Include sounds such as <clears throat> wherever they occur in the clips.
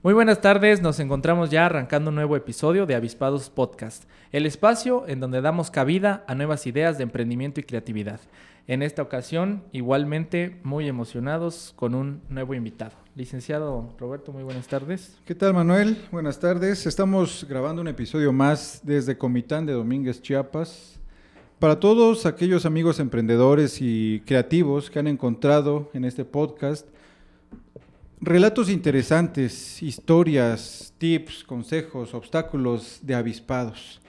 Muy buenas tardes, nos encontramos ya arrancando un nuevo episodio de Avispados Podcast, el espacio en donde damos cabida a nuevas ideas de emprendimiento y creatividad. En esta ocasión, igualmente muy emocionados con un nuevo invitado. Licenciado Roberto, muy buenas tardes. ¿Qué tal Manuel? Buenas tardes. Estamos grabando un episodio más desde Comitán de Domínguez, Chiapas. Para todos aquellos amigos emprendedores y creativos que han encontrado en este podcast Relatos interesantes, historias, tips, consejos, obstáculos de avispados.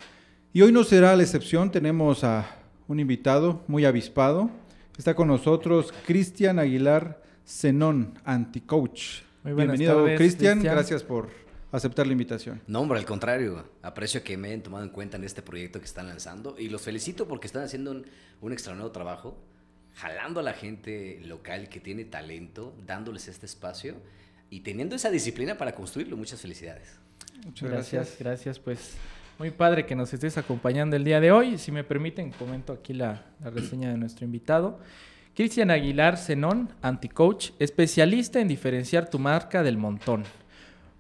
Y hoy no será la excepción, tenemos a un invitado muy avispado. Está con nosotros Cristian Aguilar Zenón, anti-coach. Bienvenido, Cristian. Gracias por aceptar la invitación. No, hombre, al contrario. Aprecio que me hayan tomado en cuenta en este proyecto que están lanzando y los felicito porque están haciendo un, un extraordinario trabajo jalando a la gente local que tiene talento, dándoles este espacio y teniendo esa disciplina para construirlo. Muchas felicidades. Muchas gracias, gracias. Pues muy padre que nos estés acompañando el día de hoy. Si me permiten, comento aquí la, reseña de nuestro invitado. Cristian Aguilar Zenón, anti-coach, especialista en diferenciar tu marca del montón.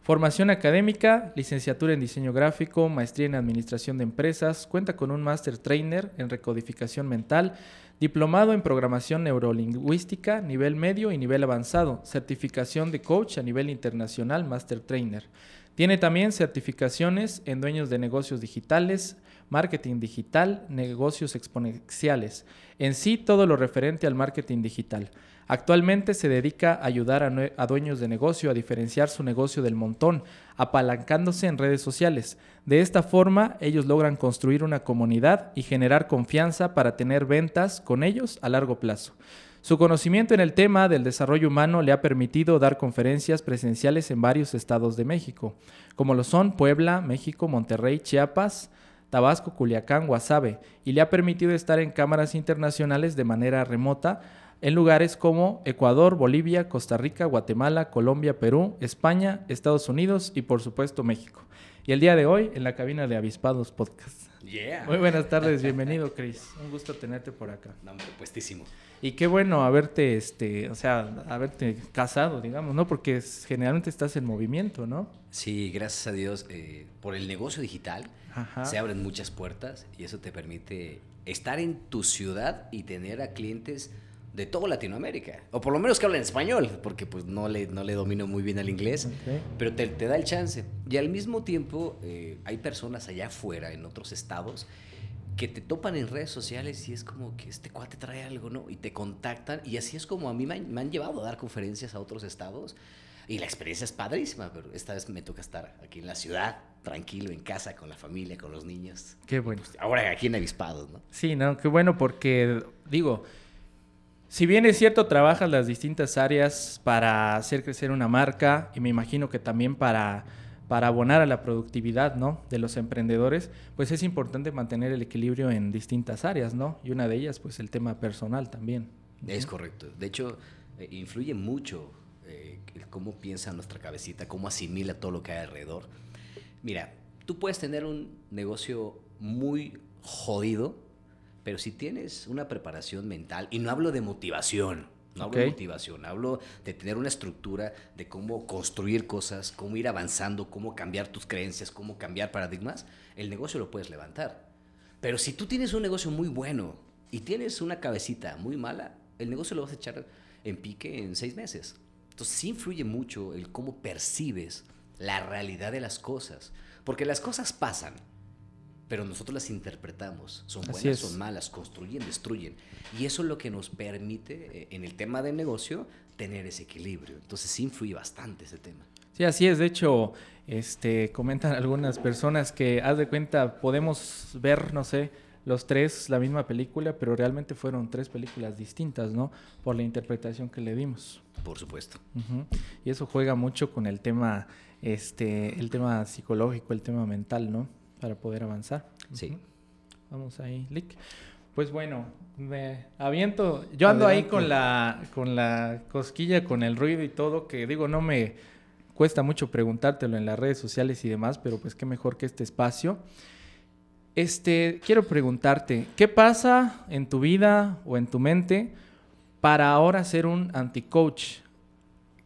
Formación académica, licenciatura en diseño gráfico, maestría en administración de empresas, cuenta con un master trainer en recodificación mental, Diplomado en Programación Neurolingüística, nivel medio y nivel avanzado. Certificación de coach a nivel internacional, Master Trainer. Tiene también certificaciones en dueños de negocios digitales, marketing digital, negocios exponenciales. En sí, todo lo referente al marketing digital. Actualmente se dedica a ayudar a, dueños de negocio a diferenciar su negocio del montón, apalancándose en redes sociales. De esta forma, ellos logran construir una comunidad y generar confianza para tener ventas con ellos a largo plazo. Su conocimiento en el tema del desarrollo humano le ha permitido dar conferencias presenciales en varios estados de México, como lo son Puebla, México, Monterrey, Chiapas, Tabasco, Culiacán, Guasave, y le ha permitido estar en cámaras internacionales de manera remota en lugares como Ecuador, Bolivia, Costa Rica, Guatemala, Colombia, Perú, España, Estados Unidos y por supuesto México. Y el día de hoy en la cabina de Avispados Podcast. Muy buenas tardes, bienvenido Chris. Un gusto tenerte por acá. No, puestísimo. Y qué bueno haberte, este, o sea, haberte casado, digamos, ¿no? Porque generalmente estás en movimiento, ¿no? Sí, gracias a Dios, eh, por el negocio digital se abren muchas puertas y eso te permite estar en tu ciudad y tener a clientes de toda Latinoamérica, o por lo menos que hablen español, porque pues no le, no le domino muy bien el inglés, pero te, te, da el chance. Y al mismo tiempo eh, hay personas allá afuera, en otros estados, que te topan en redes sociales y es como que este cuate trae algo, ¿no? Y te contactan y así es como a mí me han, me han llevado a dar conferencias a otros estados y la experiencia es padrísima, pero esta vez me toca estar aquí en la ciudad, tranquilo, en casa, con la familia, con los niños. Qué bueno. Ahora aquí en Avispados, ¿no? Sí, no, qué bueno porque, digo, si bien es cierto, trabajas las distintas áreas para hacer crecer una marca y me imagino que también para, para abonar a la productividad ¿no? de los emprendedores, pues es importante mantener el equilibrio en distintas áreas, ¿no? Y una de ellas, pues el tema personal también. Es correcto. De hecho, eh, influye mucho eh, cómo piensa nuestra cabecita, cómo asimila todo lo que hay alrededor. Mira, tú puedes tener un negocio muy jodido, pero si tienes una preparación mental, y no hablo de motivación, no hablo de motivación, hablo de tener una estructura de cómo construir cosas, cómo ir avanzando, cómo cambiar tus creencias, cómo cambiar paradigmas, el negocio lo puedes levantar. Pero si tú tienes un negocio muy bueno y tienes una cabecita muy mala, el negocio lo vas a echar en pique en seis meses. Entonces sí influye mucho el cómo percibes la realidad de las cosas. Porque las cosas pasan pero nosotros las interpretamos. Son buenas, son malas, construyen, destruyen. Y eso es lo que nos permite, eh, en el tema del negocio, tener ese equilibrio. Entonces sí influye bastante ese tema. Sí, así es. De hecho, este, comentan algunas personas que, haz de cuenta, podemos ver, no sé, los tres la misma película, pero realmente fueron tres películas distintas, ¿no? Por la interpretación que le dimos. Por supuesto. Y eso juega mucho con el tema, este, el tema psicológico, el tema mental, ¿no? Para poder avanzar. Sí. Vamos ahí, Lick. Pues bueno, me aviento. Yo ando ahí con la, con la cosquilla, con el ruido y todo, que digo, no me cuesta mucho preguntártelo en las redes sociales y demás, pero pues qué mejor que este espacio. Este, quiero preguntarte, ¿qué pasa en tu vida o en tu mente para ahora ser un anti-coach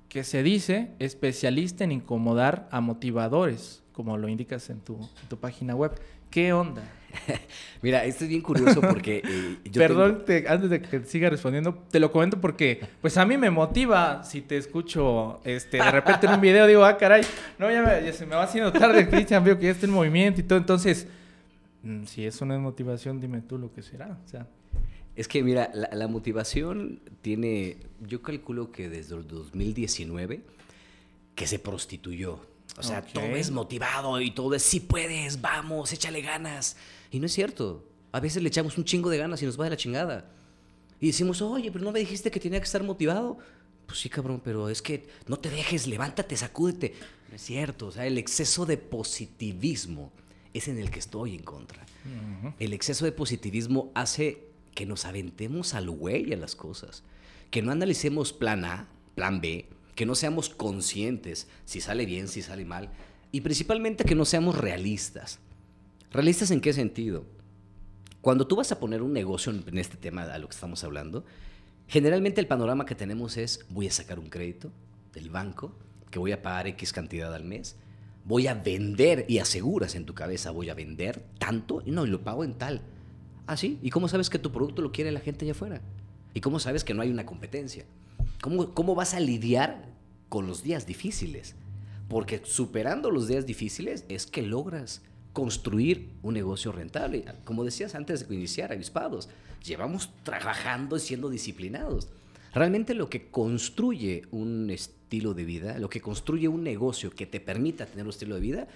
que se dice especialista en incomodar a motivadores, como lo indicas en tu, en tu página web? ¿Qué onda? <laughs> Mira, esto es bien curioso porque eh, yo Perdón, te- antes de que siga respondiendo, te lo comento porque pues a mí me motiva si te escucho este, de repente en un video, digo, ah, caray, no, ya, me- ya se me va haciendo tarde, Cristian, veo que ya está en movimiento y todo, entonces, mm, si eso no es motivación, dime tú lo que será, o sea, Es que mira, la, la motivación tiene, yo calculo que desde el 2019 que se prostituyó. O sea, Ok. todo es motivado y todo es, sí puedes, vamos, échale ganas. Y no es cierto. A veces le echamos un chingo de ganas y nos va de la chingada. Y decimos, oye, pero no me dijiste que tenía que estar motivado. Pues sí, cabrón, pero es que no te dejes, levántate, sacúdete. No es cierto. O sea, el exceso de positivismo es en el que estoy en contra. El exceso de positivismo hace que nos aventemos al güey a las cosas. Que no analicemos plan A, plan B, que no seamos conscientes si sale bien, si sale mal. Y principalmente que no seamos realistas. ¿Realistas en qué sentido? Cuando tú vas a poner un negocio en este tema a lo que estamos hablando, generalmente el panorama que tenemos es voy a sacar un crédito del banco, que voy a pagar X cantidad al mes, voy a vender y aseguras en tu cabeza voy a vender tanto y no, y lo pago en tal. Ah, sí, ¿y cómo sabes que tu producto lo quiere la gente allá afuera? ¿Y cómo sabes que no hay una competencia? ¿Cómo, cómo vas a lidiar con los días difíciles? Porque superando los días difíciles es que logras construir un negocio rentable. Como decías antes de que iniciara Avispados, llevamos trabajando y siendo disciplinados. Realmente lo que construye un estilo de vida, lo que construye un negocio que te permita tener un estilo de vida,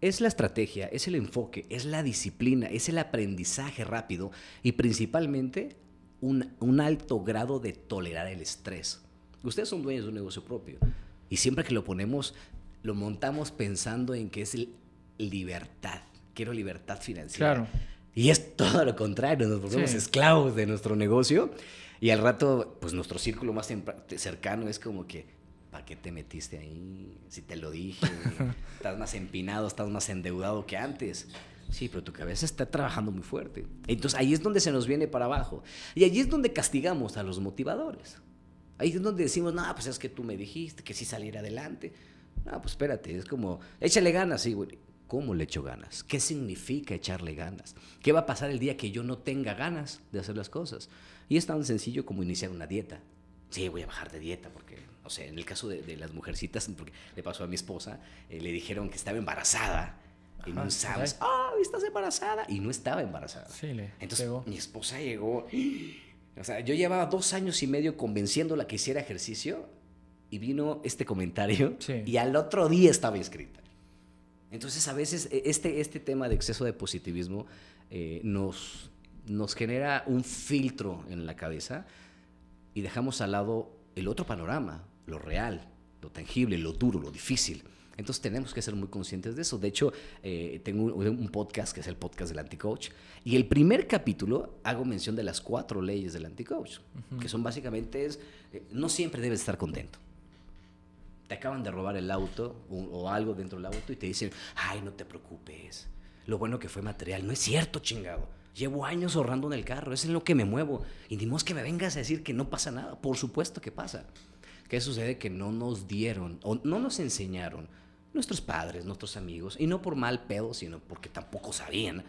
es la estrategia, es el enfoque, es la disciplina, es el aprendizaje rápido y principalmente un, un alto grado de tolerar el estrés. Ustedes son dueños de un negocio propio y siempre que lo ponemos, lo montamos pensando en que es libertad. Quiero libertad financiera. Claro. Y es todo lo contrario, nos volvemos Sí. esclavos de nuestro negocio y al rato, pues nuestro círculo más cercano es como que, ¿para qué te metiste ahí? Si te lo dije, <laughs> estás más empinado, estás más endeudado que antes. Sí, pero tu cabeza está trabajando muy fuerte. Entonces ahí es donde se nos viene para abajo. Y allí es donde castigamos a los motivadores. Ahí es donde decimos, no, pues es que tú me dijiste que sí saliera adelante. No, pues espérate, es como, échale ganas, sí, güey. ¿Cómo le echo ganas? ¿Qué significa echarle ganas? ¿Qué va a pasar el día que yo no tenga ganas de hacer las cosas? Y es tan sencillo como iniciar una dieta. Sí, voy a bajar de dieta porque, no sé, en el caso de, de las mujercitas, porque le pasó a mi esposa, eh, le dijeron que estaba embarazada. Ajá, no sabes, caray. ¡ah, estás embarazada! Y no estaba embarazada. Sí, le Entonces, pegó. mi esposa llegó. O sea, yo llevaba dos años y medio convenciéndola que hiciera ejercicio y vino este comentario Sí. y al otro día estaba inscrita. Entonces, a veces e- este, este tema de exceso de positivismo eh, nos, nos genera un filtro en la cabeza y dejamos al lado el otro panorama, lo real, lo tangible, lo duro, lo difícil. Entonces tenemos que ser muy conscientes de eso. De hecho, eh, tengo un, un podcast que es el podcast del anti-coach. Y el primer capítulo hago mención de las cuatro leyes del anti-coach, que son básicamente es, eh, no siempre debes estar contento. Te acaban de robar el auto o, o algo dentro del auto y te dicen, ay, no te preocupes. Lo bueno que fue material. No es cierto, chingado. Llevo años ahorrando en el carro, es en lo que me muevo. Y ni modo que me vengas a decir que no pasa nada. Por supuesto que pasa. ¿Qué sucede? Que no nos dieron o no nos enseñaron nuestros padres, nuestros amigos, y no por mal pedo, sino porque tampoco sabían.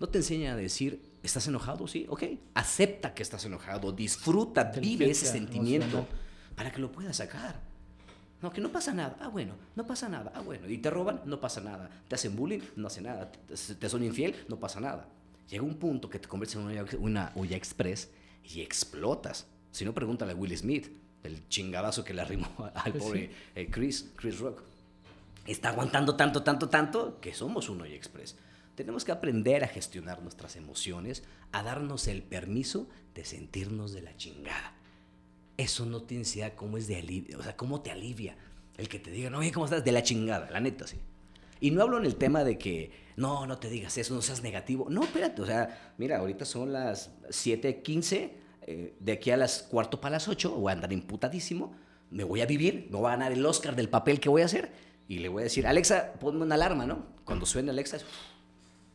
No te enseñan a decir, ¿estás enojado? Sí, ok. Acepta que estás enojado, disfruta, vive ese sentimiento para que lo puedas sacar. No, que no pasa nada. Ah, bueno, no pasa nada. Ah, bueno. Y te roban, no pasa nada. Te hacen bullying, no hace nada. Te, son infiel, no pasa nada. Llega un punto que te conviertes en una, olla- una olla express y explotas. Si no, pregúntale a Will Smith, el chingadazo que le arrimó <laughs> al Pues pobre eh, Chris, Chris Rock. Está aguantando tanto, tanto, tanto que somos un olla express. Tenemos que aprender a gestionar nuestras emociones, a darnos el permiso de sentirnos de la chingada. Eso no tiene idea cómo es de alivio, o sea, cómo te alivia el que te digan, oye, ¿cómo estás? De la chingada, la neta, sí. Y no hablo en el tema de que, no, no te digas eso, no seas negativo. No, espérate, o sea, mira, ahorita son las 7:15, eh, de aquí a las cuarto para las 8, voy a andar imputadísimo, me voy a vivir, me voy a ganar el Oscar del papel que voy a hacer. Y le voy a decir, Alexa, ponme una alarma, ¿no? Cuando suene Alexa,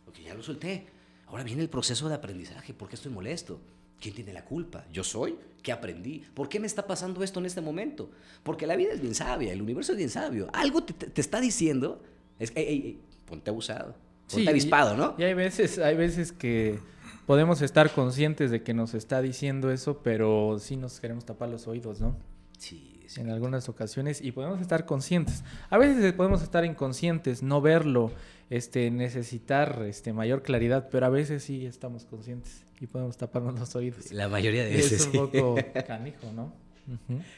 porque ya lo solté. Ahora viene el proceso de aprendizaje. ¿Por qué estoy molesto? ¿Quién tiene la culpa? ¿Yo soy? ¿Qué aprendí? ¿Por qué me está pasando esto en este momento? Porque la vida es bien sabia, el universo es bien sabio. Algo te, está diciendo, es, ponte abusado, ponte avispado, ¿no? Y hay veces, hay veces que podemos estar conscientes de que nos está diciendo eso, pero sí nos queremos tapar los oídos, ¿no? Sí. En algunas ocasiones y podemos estar conscientes. A veces podemos estar inconscientes, no verlo, este, necesitar este, mayor claridad, pero a veces sí estamos conscientes y podemos taparnos los oídos. La mayoría de veces. Es un poco <laughs> canijo, ¿no?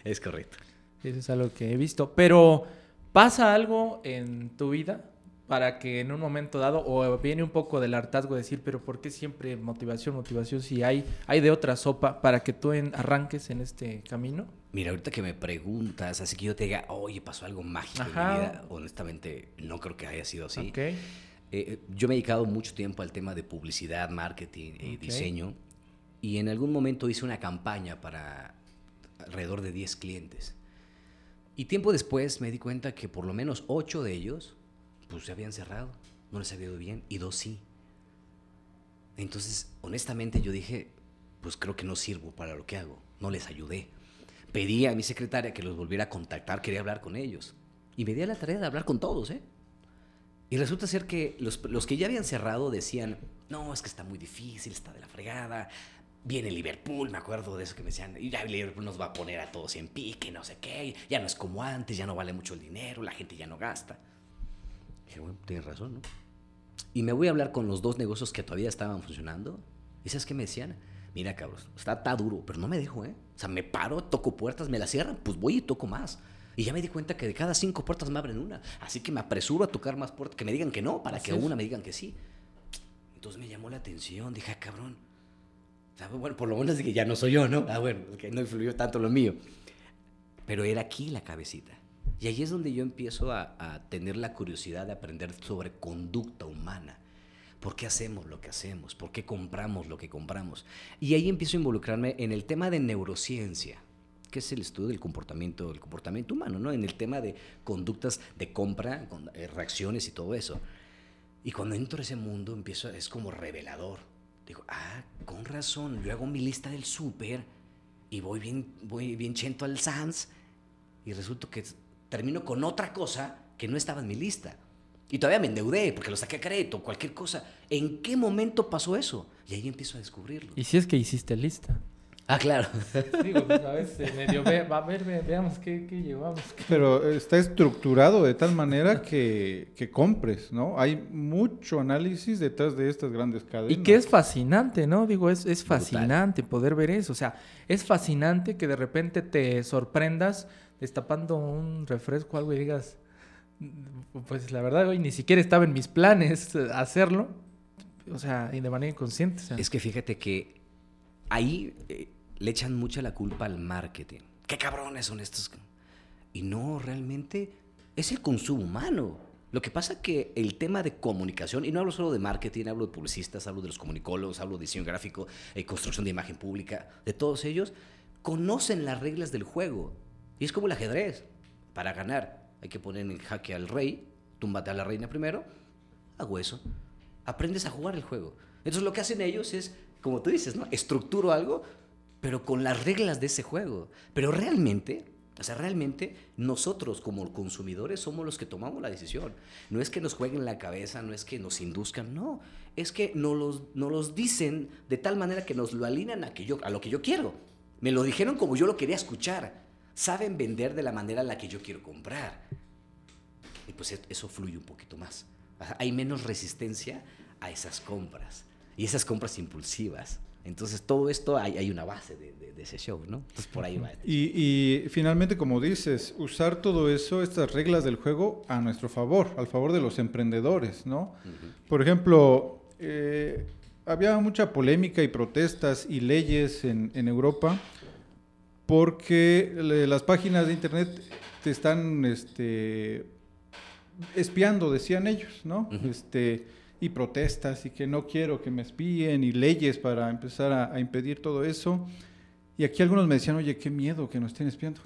Es correcto. Eso es algo que he visto. Pero, ¿pasa algo en tu vida para que en un momento dado, o viene un poco del hartazgo de decir, pero ¿por qué siempre motivación, motivación si hay, hay de otra sopa para que tú arranques en este camino? Mira, ahorita que me preguntas, así que yo te diga, oye, pasó algo mágico en mi vida, honestamente no creo que haya sido así. Okay. Eh, yo me he dedicado mucho tiempo al tema de publicidad, marketing y diseño. Y en algún momento hice una campaña para alrededor de 10 clientes. Y tiempo después me di cuenta que por lo menos 8 de ellos pues se habían cerrado, no les había ido bien, y dos sí. Entonces, honestamente yo dije, pues creo que no sirvo para lo que hago, no les ayudé. Pedí a mi secretaria que los volviera a contactar, quería hablar con ellos. Y me di a la tarea de hablar con todos, ¿eh? Y resulta ser que los, los, que ya habían cerrado decían, no, es que está muy difícil, está de la fregada. Viene Liverpool, me acuerdo de eso que me decían, y ya Liverpool nos va a poner a todos en pique, no sé qué, ya no es como antes, ya no vale mucho el dinero, la gente ya no gasta. dije, bueno, tienes razón, ¿no? Y me voy a hablar con los dos negocios que todavía estaban funcionando. ¿Y sabes qué me decían? Mira, cabrón, está, está duro, pero no me dejo, ¿eh? O sea, me paro, toco puertas, me las cierran, pues voy y toco más. Y ya me di cuenta que de cada cinco puertas me abren una. Así que me apresuro a tocar más puertas, que me digan que no, para que una me digan que sí. Entonces me llamó la atención, dije, ah, cabrón. bueno, por lo menos que ya no soy yo, ¿no? Ah, bueno, que no influyó tanto lo mío. Pero era aquí la cabecita. Y ahí es donde yo empiezo a, a tener la curiosidad de aprender sobre conducta humana. ¿Por qué hacemos lo que hacemos? ¿Por qué compramos lo que compramos? Y ahí empiezo a involucrarme en el tema de neurociencia que es el estudio del comportamiento, del comportamiento humano, ¿no? En el tema de conductas de compra, eh, reacciones y todo eso. Y cuando entro a ese mundo, empiezo, es como revelador. Digo, ah, con razón, yo hago mi lista del súper y voy bien, voy bien chento al Sans y resulta que termino con otra cosa que no estaba en mi lista. Y todavía me endeudé porque lo saqué a crédito, cualquier cosa. ¿En qué momento pasó eso? Y ahí empiezo a descubrirlo. Y si es que hiciste lista. Ah, claro. Digo, pues a veces medio ve, va a ver, veamos qué, qué llevamos. Pero está estructurado de tal manera que, que, compres, ¿no? Hay mucho análisis detrás de estas grandes cadenas. Y que es fascinante, ¿no? Digo, es, es fascinante poder ver eso. O sea, es fascinante que de repente te sorprendas destapando un refresco o algo y digas, pues la verdad hoy ni siquiera estaba en mis planes hacerlo. O sea, y de manera inconsciente. Es que fíjate que ahí... Eh, le echan mucha la culpa al marketing. ¿Qué cabrones son estos? Y no, realmente es el consumo humano. Lo que pasa que el tema de comunicación, y no hablo solo de marketing, hablo de publicistas, hablo de los comunicólogos, hablo de diseño gráfico, eh, construcción de imagen pública, de todos ellos, conocen las reglas del juego. Y es como el ajedrez. Para ganar hay que poner en jaque al rey, túmbate a la reina primero, a hueso. Aprendes a jugar el juego. Entonces lo que hacen ellos es, como tú dices, ¿no? Estructuro algo, pero con las reglas de ese juego. Pero realmente, o sea, realmente nosotros como consumidores somos los que tomamos la decisión. No es que nos jueguen la cabeza, no es que nos induzcan, no. Es que nos los, nos los dicen de tal manera que nos lo alinean a, que yo, a lo que yo quiero. Me lo dijeron como yo lo quería escuchar. Saben vender de la manera en la que yo quiero comprar. Y pues eso fluye un poquito más. Hay menos resistencia a esas compras. Y esas compras impulsivas Entonces, todo esto hay, hay una base de, de, ese show, ¿no? Entonces, por ahí va. Y, y, finalmente, como dices, usar todo eso, estas reglas del juego, a nuestro favor, al favor de los emprendedores, ¿no? Por ejemplo, eh, había mucha polémica y protestas y leyes en, en Europa porque las páginas de internet te están este, espiando, decían ellos, ¿no? este, y protestas y que no quiero que me espíen y leyes para empezar a, impedir todo eso. Y aquí algunos me decían, oye, qué miedo que nos estén espiando.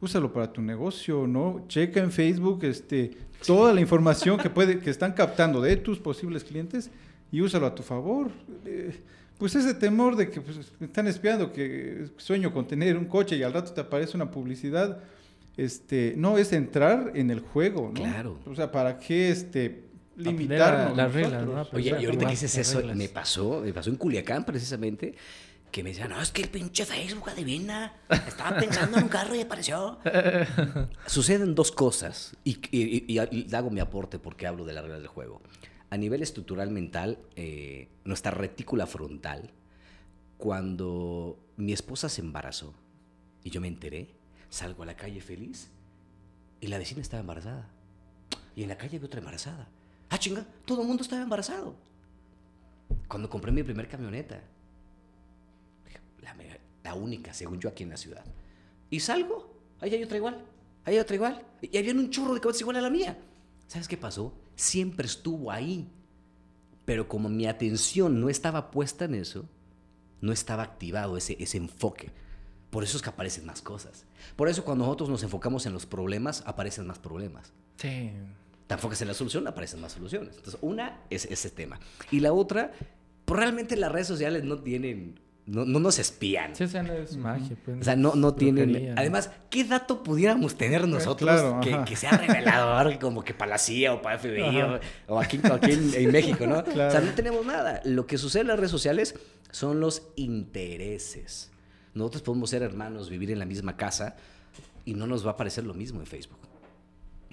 Úsalo para tu negocio, ¿no? Checa en Facebook este, toda la información que, puede, que están captando de tus posibles clientes y úsalo a tu favor. Eh, pues ese temor de que pues, me están espiando, que sueño con tener un coche y al rato te aparece una publicidad, este, no es entrar en el juego, ¿no? Claro. O sea, ¿para qué este, limitarnos? Las reglas, ¿no? Oye, y ahorita que dices eso, me pasó, me pasó en Culiacán precisamente, que me decían, no, es que el pinche Facebook adivina, estaba pensando en un carro y apareció. <laughs> Suceden dos cosas, y, y, hago mi aporte porque hablo de las reglas del juego. A nivel estructural mental, eh, nuestra retícula frontal, cuando mi esposa se embarazó y yo me enteré, salgo a la calle feliz y la vecina estaba embarazada. Y en la calle veo otra embarazada. Ah, chinga, todo el mundo estaba embarazado. Cuando compré mi primer camioneta, la, la, única, según yo, aquí en la ciudad. Y salgo, ahí hay otra igual, ahí hay otra igual. Y había un churro de cabezas igual a la mía. ¿Sabes qué pasó? Siempre estuvo ahí. Pero como mi atención no estaba puesta en eso, no estaba activado ese, ese enfoque. Por eso es que aparecen más cosas. Por eso cuando nosotros nos enfocamos en los problemas, aparecen más problemas. Sí te enfocas en la solución, aparecen más soluciones. Entonces, una es ese tema. Y la otra, pues realmente las redes sociales no tienen no, no, nos espían. Sí, o sea, no es magia. Pues, o sea, no, no tienen... Además, ¿qué dato pudiéramos tener nosotros que, que, sea revelador <laughs> como que para la CIA o para FBI o, aquí, aquí en, México, ¿no? O sea, no tenemos nada. Lo que sucede en las redes sociales son los intereses. Nosotros podemos ser hermanos, vivir en la misma casa y no nos va a parecer lo mismo en Facebook.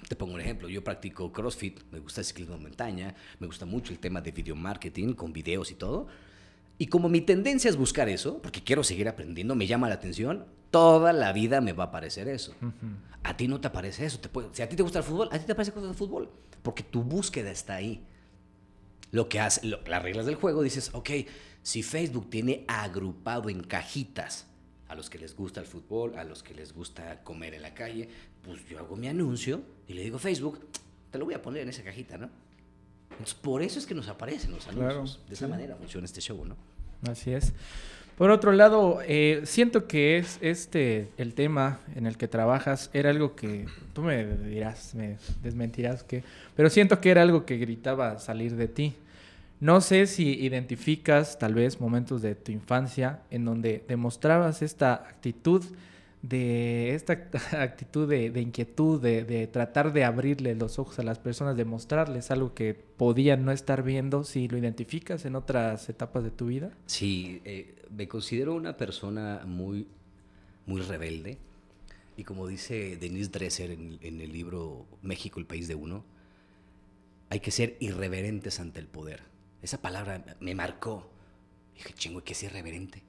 Te pongo un ejemplo, yo practico CrossFit, me gusta el ciclismo de montaña, me gusta mucho el tema de video marketing con videos y todo. Y como mi tendencia es buscar eso, porque quiero seguir aprendiendo, me llama la atención, toda la vida me va a aparecer eso. A ti no te aparece eso. Te puede, si a ti te gusta el fútbol, a ti te aparece cosas de fútbol, porque tu búsqueda está ahí. Lo que hace, las reglas del juego, dices, ok, si Facebook tiene agrupado en cajitas a los que les gusta el fútbol, a los que les gusta comer en la calle, pues yo hago mi anuncio y le digo Facebook, te lo voy a poner en esa cajita, ¿no? Entonces, por eso es que nos aparecen los anuncios. de esa manera funciona este show, ¿no? Así es. Por otro lado, eh, siento que es este el tema en el que trabajas era algo que tú me dirás, me desmentirás que, pero siento que era algo que gritaba salir de ti. No sé si identificas tal vez momentos de tu infancia en donde demostrabas esta actitud de esta <laughs> actitud de, inquietud, de, tratar de abrirle los ojos a las personas, de mostrarles algo que podían no estar viendo, si lo identificas en otras etapas de tu vida. Sí, eh, me considero una persona muy, muy rebelde. Y como dice Denise Dresser en, el libro México, el país de uno, hay que ser irreverentes ante el poder. Esa palabra me marcó. Dije, chingo, ¿qué es irreverente?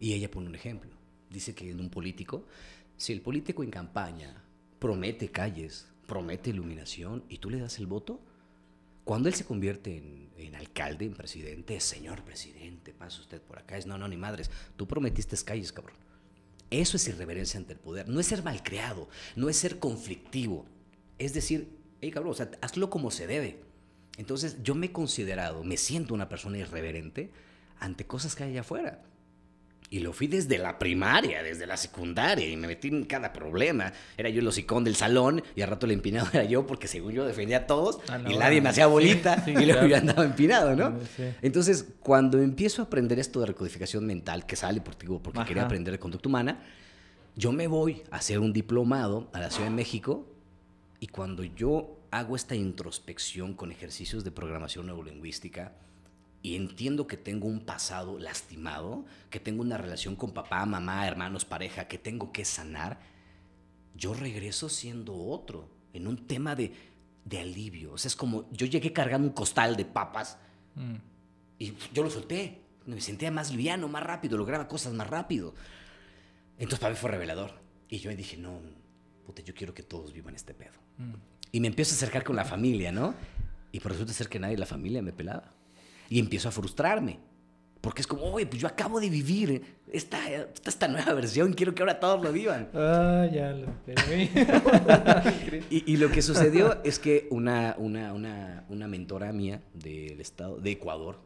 Y ella pone un ejemplo dice que en un político, si el político en campaña promete calles, promete iluminación y tú le das el voto, cuando él se convierte en, alcalde, en presidente, señor presidente, pasa usted por acá, es no, no, ni madres, tú prometiste calles, cabrón. Eso es irreverencia ante el poder, no es ser malcriado, no es ser conflictivo, es decir, hey cabrón, o sea, hazlo como se debe. Entonces yo me he considerado, me siento una persona irreverente ante cosas que hay allá afuera. Y lo fui desde la primaria, desde la secundaria, y me metí en cada problema. Era yo el hocicón del salón, y al rato el empinado <laughs> era yo, porque según yo defendía a todos, ah, y nadie me hacía bolita, <laughs> y luego yo andaba empinado, ¿no? Entonces, cuando empiezo a aprender esto de recodificación mental, que sale por ti, porque quería aprender de conducta humana, yo me voy a hacer un diplomado a la Ciudad de México, y cuando yo hago esta introspección con ejercicios de programación neurolingüística, y entiendo que tengo un pasado lastimado, que tengo una relación con papá, mamá, hermanos, pareja, que tengo que sanar, yo regreso siendo otro, en un tema de, de alivio. O sea, es como yo llegué cargando un costal de papas mm. y yo lo solté. me sentía más liviano, más rápido, lograba cosas más rápido. Entonces para mí fue revelador. Y yo dije, no, puta, yo quiero que todos vivan este pedo. Mm. Y me empiezo a acercar con la familia, ¿no? Y por resulta ser que nadie de la familia me pelaba. Y empiezo a frustrarme. Porque es como, oye, pues yo acabo de vivir esta, esta nueva versión, quiero que ahora todos lo vivan. Ah, ya lo <laughs> y, y, lo que sucedió es que una, una, una, una mentora mía del estado, de Ecuador,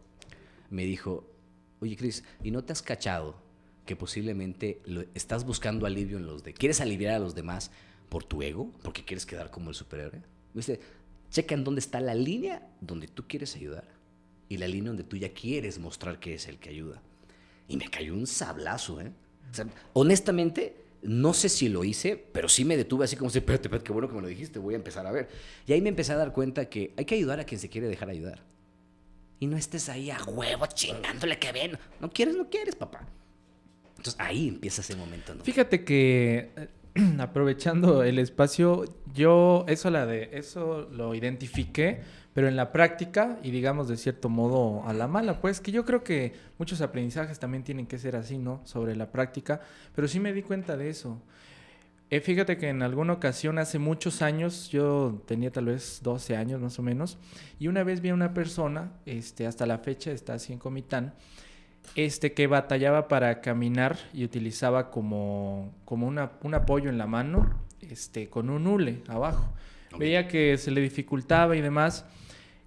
me dijo, oye, Cris, ¿y no te has cachado que posiblemente lo, estás buscando alivio en los de... ¿Quieres aliviar a los demás por tu ego? ¿Porque quieres quedar como el superhéroe? ¿Viste? Checa en dónde está la línea donde tú quieres ayudar y la línea donde tú ya quieres mostrar que es el que ayuda. Y me cayó un sablazo, ¿eh? honestamente, no sé si lo hice, pero sí me detuve así como, espérate, espérate, qué bueno que me lo dijiste, voy a empezar a ver. Y ahí me empecé a dar cuenta que hay que ayudar a quien se quiere dejar ayudar. Y no estés ahí a huevo chingándole que ven. No quieres, no quieres, papá. Entonces ahí empieza ese momento. ¿no? Fíjate que eh, <clears throat> aprovechando el espacio, yo eso la de eso lo identifiqué pero en la práctica y digamos de cierto modo a la mala, pues que yo creo que muchos aprendizajes también tienen que ser así, ¿no? Sobre la práctica, pero sí me di cuenta de eso. Eh, fíjate que en alguna ocasión, hace muchos años, yo tenía tal vez 12 años más o menos, y una vez vi a una persona, este, hasta la fecha está así en Comitán, este, que batallaba para caminar y utilizaba como, como una, un apoyo en la mano, este, con un hule abajo. Veía que se le dificultaba y demás.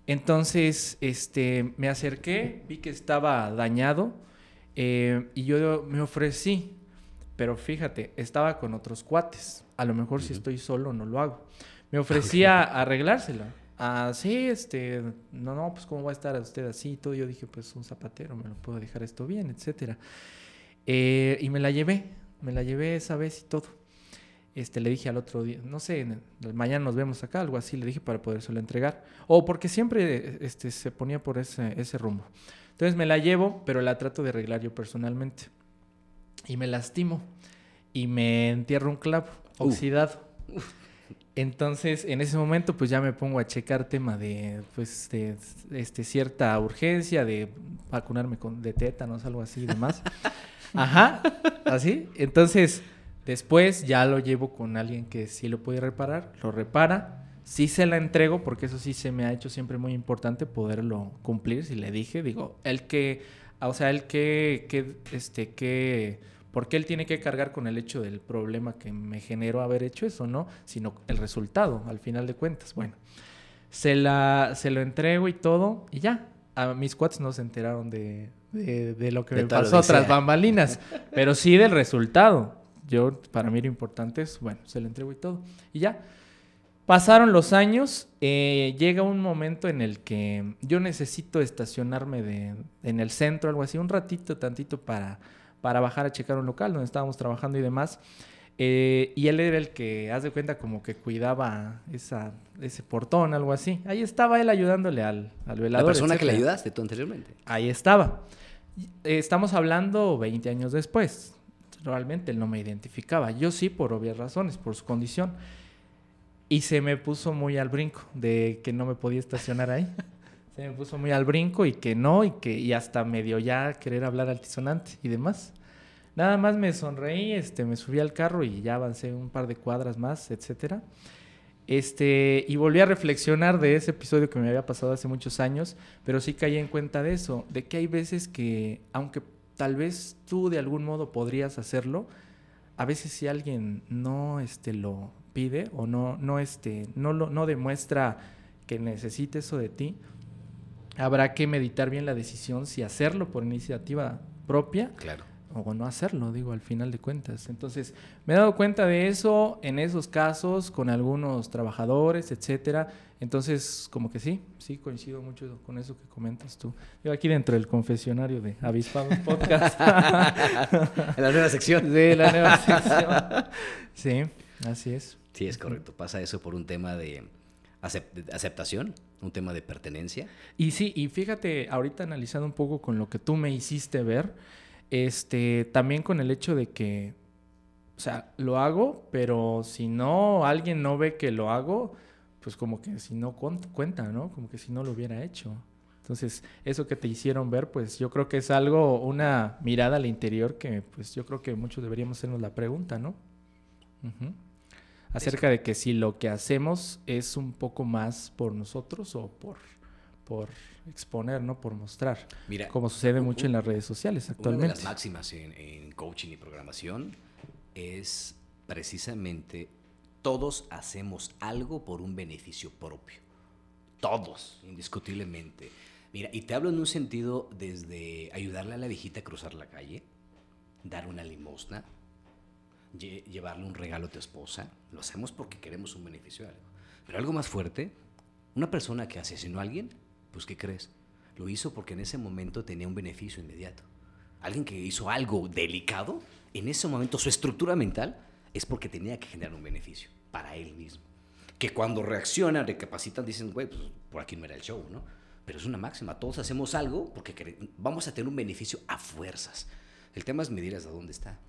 Entonces, este, me acerqué, vi que estaba dañado eh, y yo me ofrecí. Pero fíjate, estaba con otros cuates. A lo mejor si estoy solo no lo hago. Me ofrecí a arreglársela. Ah, sí, este, no, no, pues cómo va a estar usted así y todo. Yo dije, pues un zapatero, me lo puedo dejar esto bien, etcétera. Eh, y me la llevé, me la llevé esa vez y todo este, le dije al otro día, no sé, mañana nos vemos acá, algo así, le dije para podérselo entregar. O porque siempre este, se ponía por ese, ese rumbo. Entonces me la llevo, pero la trato de arreglar yo personalmente. Y me lastimo. Y me entierro un clavo oxidado. Entonces, en ese momento, pues ya me pongo a checar tema de, pues, de, este, cierta urgencia, de vacunarme con, de tétanos, algo así y demás. <laughs> Ajá, así. Entonces, Después ya lo llevo con alguien que sí lo puede reparar, lo repara, sí se la entrego, porque eso sí se me ha hecho siempre muy importante poderlo cumplir, si le dije, digo, el que, o sea, el que, que este, que, porque él tiene que cargar con el hecho del problema que me generó haber hecho eso, ¿no? Sino el resultado, al final de cuentas. Bueno, se, la, se lo entrego y todo, y ya. A mis cuates no se enteraron de, de, lo que me pasó tras bambalinas, pero sí del resultado yo, para mí lo importante es, bueno, se lo entrego y todo. Y ya. Pasaron los años, eh, llega un momento en el que yo necesito estacionarme de, en el centro, algo así, un ratito, tantito para, para bajar a checar un local donde estábamos trabajando y demás. Eh, y él era el que, haz de cuenta, como que cuidaba esa, ese portón, algo así. Ahí estaba él ayudándole al, al velador. ¿La persona que le ayudaste tú anteriormente? Ahí estaba. Estamos hablando 20 años después realmente él no me identificaba. Yo sí, por obvias razones, por su condición. Y se me puso muy al brinco de que no me podía estacionar ahí. se me puso muy al brinco y que no, y que y hasta me dio ya querer hablar altisonante y demás. Nada más me sonreí, este, me subí al carro y ya avancé un par de cuadras más, etcétera. Este, y volví a reflexionar de ese episodio que me había pasado hace muchos años, pero sí caí en cuenta de eso, de que hay veces que, aunque tal vez tú de algún modo podrías hacerlo. A veces si alguien no este, lo pide o no, no, este, no, lo, no demuestra que necesite eso de ti, habrá que meditar bien la decisión si hacerlo por iniciativa propia claro o no hacerlo, digo, al final de cuentas. Entonces, me he dado cuenta de eso en esos casos con algunos trabajadores, etcétera. Entonces, como que sí, sí coincido mucho con eso que comentas tú. Yo aquí dentro del confesionario de Avispados Podcast. <laughs> en la nueva sección. Sí, la nueva sección. Sí, así es. Sí, es correcto. Pasa eso por un tema de aceptación, un tema de pertenencia. Y sí, y fíjate, ahorita analizando un poco con lo que tú me hiciste ver, este, también con el hecho de que, o sea, lo hago, pero si no, alguien no ve que lo hago, pues como que si no cuenta, ¿no? Como que si no lo hubiera hecho. Entonces, eso que te hicieron ver, pues yo creo que es algo, una mirada al interior que pues yo creo que muchos deberíamos hacernos la pregunta, ¿no? Acerca de que si lo que hacemos es un poco más por nosotros o por, por exponer, ¿no? Por mostrar. Mira, como sucede un- mucho en las redes sociales Una de actualmente. las máximas en, en coaching y programación es precisamente todos hacemos algo por un beneficio propio. Todos, indiscutiblemente. Mira, y te hablo en un sentido desde ayudarle a la viejita a cruzar la calle, dar una limosna, lle- llevarle un regalo a tu esposa. Lo hacemos porque queremos un beneficio de algo. Pero algo más fuerte, una persona que asesinó a alguien, pues ¿qué crees? Lo hizo porque en ese momento tenía un beneficio inmediato. Alguien que hizo algo delicado, en ese momento su estructura mental es porque tenía que generar un beneficio para él mismo. Que cuando reaccionan, recapacitan, dicen, güey, pues por aquí no era el show, ¿no? Pero es una máxima, todos hacemos algo porque vamos a tener un beneficio a fuerzas. El tema es medir hasta dónde está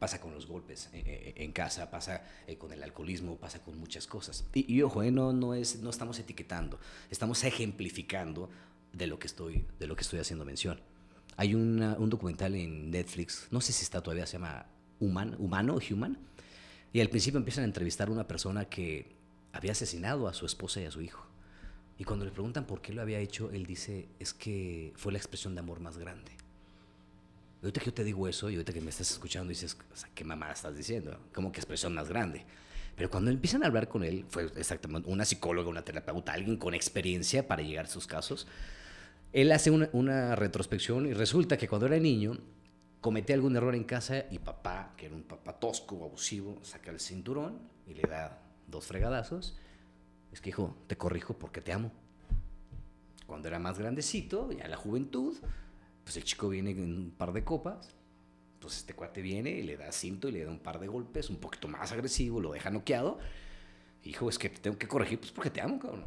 pasa con los golpes eh, eh, en casa, pasa eh, con el alcoholismo, pasa con muchas cosas. Y, y ojo, eh, no, no, es, no estamos etiquetando, estamos ejemplificando de lo que estoy, de lo que estoy haciendo mención. Hay una- un documental en Netflix, no sé si está todavía, se llama Human, Humano, Human, y al principio empiezan a entrevistar a una persona que había asesinado a su esposa y a su hijo. Y cuando le preguntan por qué lo había hecho, él dice, es que fue la expresión de amor más grande. Y ahorita que yo te digo eso, y ahorita que me estás escuchando, dices, o sea, ¿qué mamá estás diciendo? ¿Cómo que expresión más grande? Pero cuando empiezan a hablar con él, fue exactamente una psicóloga, una terapeuta, alguien con experiencia para llegar a sus casos, él hace una, una retrospección y resulta que cuando era niño cometía algún error en casa y papá, que era un papá tosco, abusivo, saca el cinturón y le da dos fregadazos. Es que, hijo, te corrijo porque te amo. Cuando era más grandecito, ya en la juventud, pues el chico viene en un par de copas, pues este cuate viene y le da cinto y le da un par de golpes, un poquito más agresivo, lo deja noqueado. Hijo, es que te tengo que corregir, pues porque te amo, cabrón.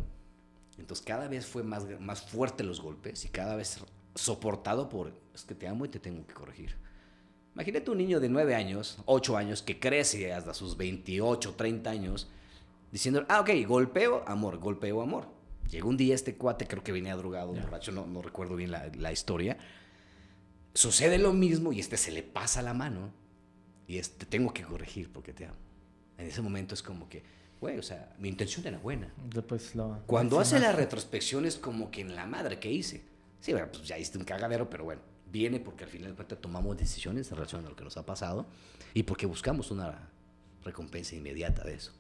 Entonces cada vez fue más, más fuerte los golpes y cada vez soportado por, es que te amo y te tengo que corregir. Imagínate un niño de 9 años, 8 años, que crece hasta sus 28, 30 años, diciendo, ah, ok, golpeo, amor, golpeo, amor. Llegó un día este cuate, creo que venía drogado, borracho, no, no recuerdo bien la, la historia. Sucede lo mismo y este se le pasa la mano y este tengo que corregir porque te amo. En ese momento es como que, güey, o sea, mi intención era buena. Después lo- Cuando hace la retrospección es como que en la madre que hice. Sí, bueno, pues ya hiciste un cagadero, pero bueno, viene porque al final de cuentas tomamos decisiones en relación a lo que nos ha pasado y porque buscamos una recompensa inmediata de eso.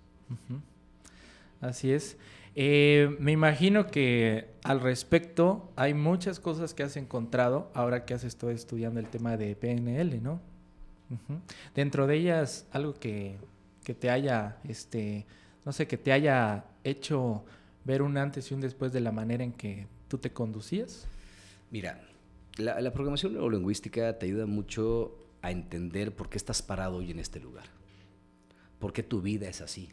Así es. Eh, me imagino que al respecto hay muchas cosas que has encontrado ahora que has estado estudiando el tema de PNL, ¿no? Dentro de ellas, algo que, que te haya, este, no sé, que te haya hecho ver un antes y un después de la manera en que tú te conducías. Mira, la programación neurolingüística te ayuda mucho a entender por qué estás parado hoy en este lugar. ¿Por qué tu vida es así?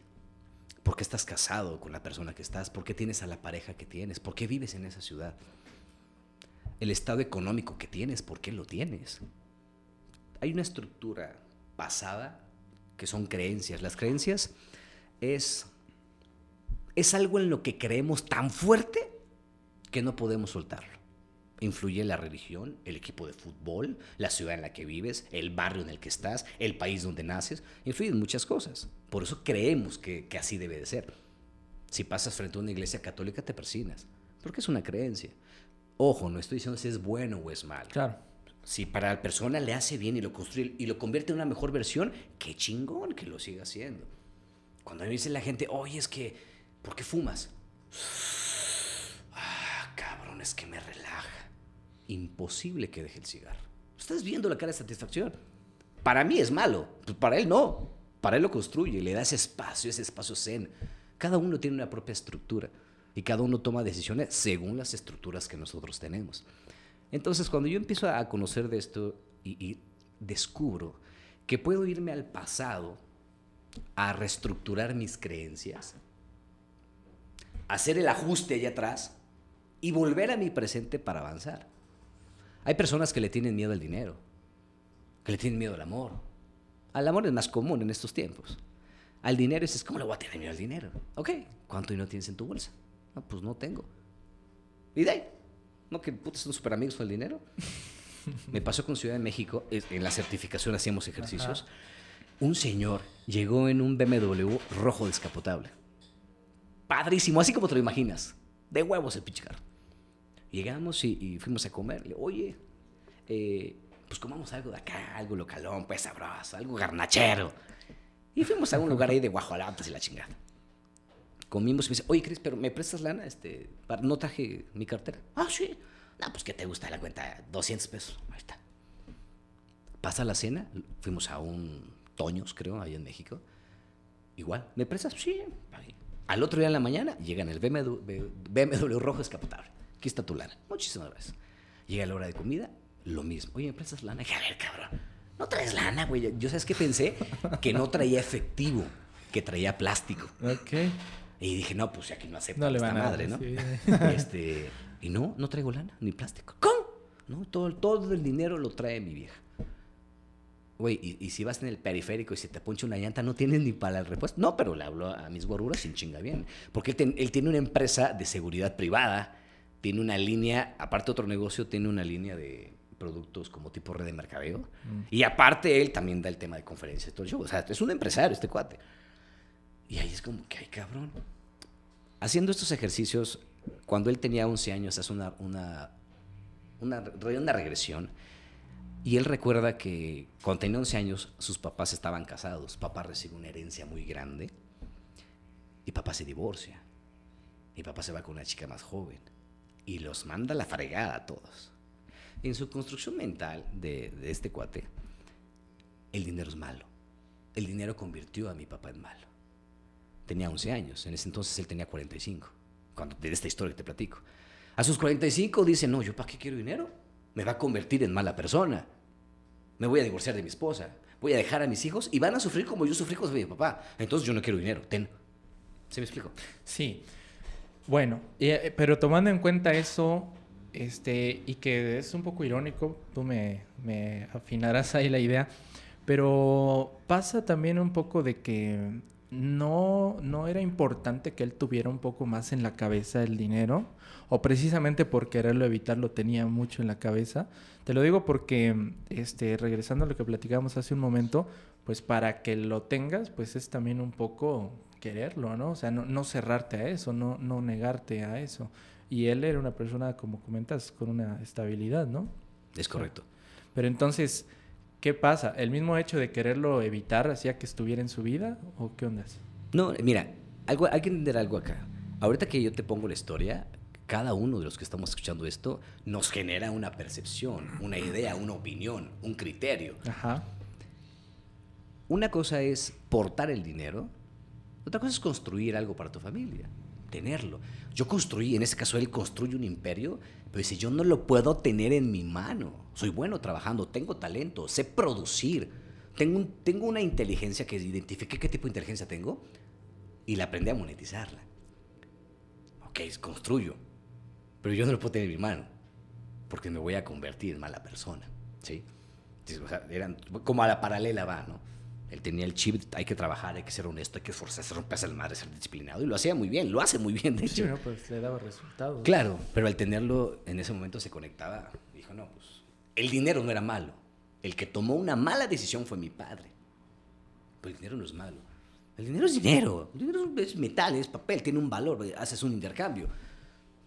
¿Por qué estás casado con la persona que estás? ¿Por qué tienes a la pareja que tienes? ¿Por qué vives en esa ciudad? El estado económico que tienes, ¿por qué lo tienes? Hay una estructura basada que son creencias. Las creencias es, es algo en lo que creemos tan fuerte que no podemos soltarlo. Influye la religión, el equipo de fútbol, la ciudad en la que vives, el barrio en el que estás, el país donde naces. Influyen muchas cosas. Por eso creemos que, que así debe de ser. Si pasas frente a una iglesia católica te persinas, porque es una creencia. Ojo, no estoy diciendo si es bueno o es malo. Claro. Si para la persona le hace bien y lo construye y lo convierte en una mejor versión, qué chingón que lo siga haciendo. Cuando me dice la gente, oye, es que, ¿por qué fumas? Ah, cabrón, es que me relaja. Imposible que deje el cigarro. Estás viendo la cara de satisfacción. Para mí es malo, pues para él no. Para él lo construye, le da ese espacio, ese espacio zen. Cada uno tiene una propia estructura y cada uno toma decisiones según las estructuras que nosotros tenemos. Entonces, cuando yo empiezo a conocer de esto y, y descubro que puedo irme al pasado a reestructurar mis creencias, hacer el ajuste allá atrás y volver a mi presente para avanzar. Hay personas que le tienen miedo al dinero, que le tienen miedo al amor. Al amor es más común en estos tiempos. Al dinero dices, ¿cómo le voy a tener miedo al dinero? Ok, ¿cuánto dinero tienes en tu bolsa? No, pues no tengo. Y de ahí, ¿No que putas son súper amigos con el dinero? <laughs> Me pasó con Ciudad de México, en la certificación hacíamos ejercicios. Un señor llegó en un BMW rojo descapotable. Padrísimo, así como te lo imaginas. De huevos el pinche carro. Llegamos y, fuimos a comer. Le, Oye, eh, pues comamos algo de acá, algo localón, pues sabroso, algo garnachero. Y fuimos a un lugar ahí de guajolotes y la chingada. Comimos y me dice, oye, Cris, pero ¿me prestas lana? Este, no traje mi cartera. Ah, sí. No, pues ¿qué te gusta la cuenta? 200 pesos. Ahí está. Pasa la cena, fuimos a un Toños, creo, ahí en México. Igual, ¿me prestas? Sí. pagué. Al otro día en la mañana, llegan el BMW, BMW rojo descapotable. Aquí está tu lana. Muchísimas gracias. Llega la hora de comida, lo mismo. Oye, ¿me prestas lana? Dije, a ver, cabrón, no traes lana, güey. Yo, ¿sabes qué pensé? Que no traía efectivo, que traía plástico. Ok. Y dije, no, pues aquí no le esta madre, ¿no? sí. <laughs> Este, y no, no traigo lana, ni plástico. ¿Cómo? No, todo, todo el dinero lo trae mi vieja. Güey, y, y si vas en el periférico y se te poncha una llanta, no tienes ni para el repuesto. No, pero le hablo a mis guaruras sin chinga bien. Porque él, ten- él tiene una empresa de seguridad privada, tiene una línea, aparte otro negocio, tiene una línea de productos como tipo red de mercadeo. Y aparte él también da el tema de conferencias todo el show. O sea, es un empresario este cuate. Y ahí es como que, ay, cabrón. Haciendo estos ejercicios, cuando él tenía 11 años, hace una, una, una, una regresión. Y él recuerda que cuando tenía 11 años, sus papás estaban casados. Papá recibe una herencia muy grande. Y papá se divorcia. Y papá se va con una chica más joven. Y los manda a la fregada a todos. En su construcción mental de, de este cuate, el dinero es malo. El dinero convirtió a mi papá en malo tenía 11 años. En ese entonces él tenía 45. Cuando, de esta historia que te platico. A sus 45 dice, no, ¿yo para qué quiero dinero? Me va a convertir en mala persona. Me voy a divorciar de mi esposa. Voy a dejar a mis hijos y van a sufrir como yo sufrí con mi papá. Entonces yo no quiero dinero. Ten. ¿Se me explico? Sí. Bueno, eh, pero tomando en cuenta eso, este, y que es un poco irónico, tú me, me afinarás ahí la idea, pero pasa también un poco de que no, no era importante que él tuviera un poco más en la cabeza el dinero, o precisamente por quererlo evitar lo tenía mucho en la cabeza. Te lo digo porque, este, regresando a lo que platicábamos hace un momento, pues para que lo tengas, pues es también un poco quererlo, ¿no? O sea, no, no cerrarte a eso, no, no negarte a eso. Y él era una persona, como comentas, con una estabilidad, ¿no? Es correcto. Pero entonces, ¿qué pasa? ¿El mismo hecho de quererlo evitar hacía que estuviera en su vida? ¿O qué ondas? No, mira, algo, hay que entender algo acá. Ahorita que yo te pongo la historia, cada uno de los que estamos escuchando esto nos genera una percepción, una idea, una opinión, un criterio. Ajá. Una cosa es portar el dinero, otra cosa es construir algo para tu familia, tenerlo. Yo construí, en este caso él construye un imperio, pero dice, yo no lo puedo tener en mi mano. Soy bueno trabajando, tengo talento, sé producir, tengo, un- tengo una inteligencia que identifique qué tipo de inteligencia tengo y la aprendí a monetizarla. Ok, construyo, pero yo no lo puedo tener en mi mano porque me voy a convertir en mala persona, ¿sí? O sea, eran, como a la paralela va, ¿no? Él tenía el chip, hay que trabajar, hay que ser honesto, hay que esforzarse, romperse el madre, ser disciplinado. Y lo hacía muy bien, lo hace muy bien, de Sí, hecho. no, pues le daba resultados. Claro, pero al tenerlo en ese momento se conectaba. Dijo, no, pues el dinero no era malo. El que tomó una mala decisión fue mi padre. Pero el dinero no es malo. El dinero es dinero. El dinero es- es metal, es papel, tiene un valor, haces un intercambio.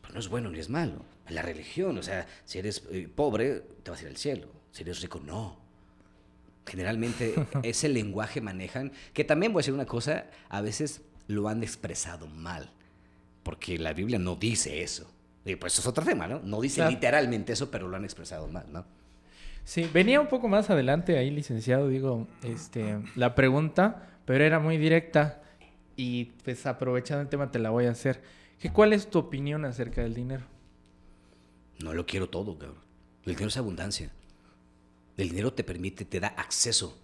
Pero no es bueno ni es malo. La religión, o sea, si eres eh, pobre, te vas a ir al cielo. Si eres rico, no. Generalmente <laughs> ese lenguaje manejan, que también voy a decir una cosa, a veces lo han expresado mal, porque la Biblia no dice eso. Y pues eso es otro tema, ¿no? No dice Claro. literalmente eso, pero lo han expresado mal, ¿no? Sí, venía un poco más adelante ahí, licenciado, digo, este, la pregunta, pero era muy directa y pues aprovechando el tema te la voy a hacer. ¿Qué, ¿Cuál es tu opinión acerca del dinero? No lo quiero todo, cabrón. El dinero es abundancia. El dinero te permite, te da acceso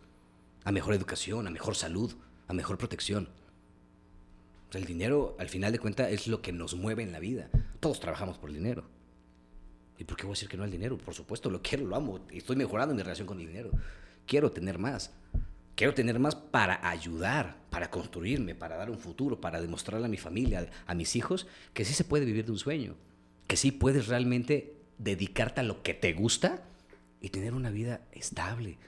a mejor educación, a mejor salud, a mejor protección. El dinero, al final de cuentas, es lo que nos mueve en la vida. Todos trabajamos por el dinero. ¿Y por qué voy a decir que no al dinero? Por supuesto, lo quiero, lo amo. Estoy mejorando mi relación con el dinero. Quiero tener más. Quiero tener más para ayudar, para construirme, para dar un futuro, para demostrarle a mi familia, a mis hijos, que sí se puede vivir de un sueño. Que sí puedes realmente dedicarte a lo que te gusta y tener una vida estable.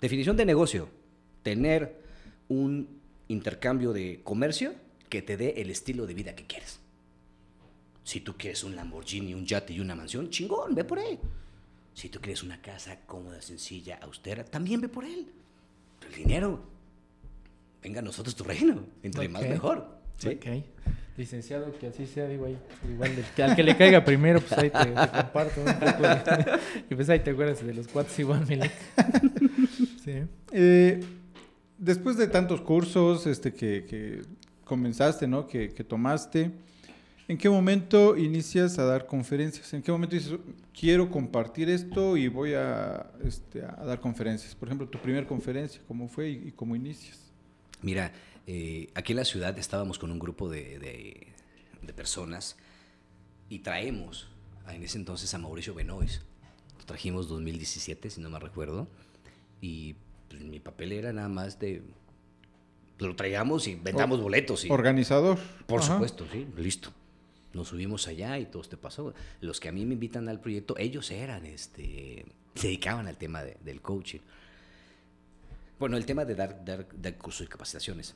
Definición de negocio, tener un intercambio de comercio que te dé el estilo de vida que quieres. Si tú quieres un Lamborghini, un yate y una mansión, chingón, ve por él. Si tú quieres una casa cómoda, sencilla, austera, también ve por él. El dinero, venga a nosotros tu reino, entre más mejor. ¿sí? Licenciado, que así sea, digo ahí. Igual, del- que al que le caiga primero, pues ahí te, te comparto un poco. de- <laughs> y pues ahí te acuerdas de los cuates igual, Milik. Sí. Eh, después de tantos cursos este, que, que comenzaste, ¿no? Que, que tomaste, ¿en qué momento inicias a dar conferencias? ¿En qué momento dices, quiero compartir esto y voy a, este, a dar conferencias? Por ejemplo, tu primera conferencia, ¿cómo fue y, y cómo inicias? Mira, eh, aquí en la ciudad estábamos con un grupo de, de- de personas y traemos en ese entonces a Mauricio Benois. Lo trajimos 2017, si no me recuerdo. Y pues, mi papel era nada más de... Lo traíamos y vendamos boletos. Y, Organizador. por Ajá. supuesto, sí, listo. Nos subimos allá y todo este pasó. Los que a mí me invitan al proyecto, ellos eran, este, se dedicaban al tema de- del coaching. Bueno, el tema de dar, dar, dar cursos y capacitaciones.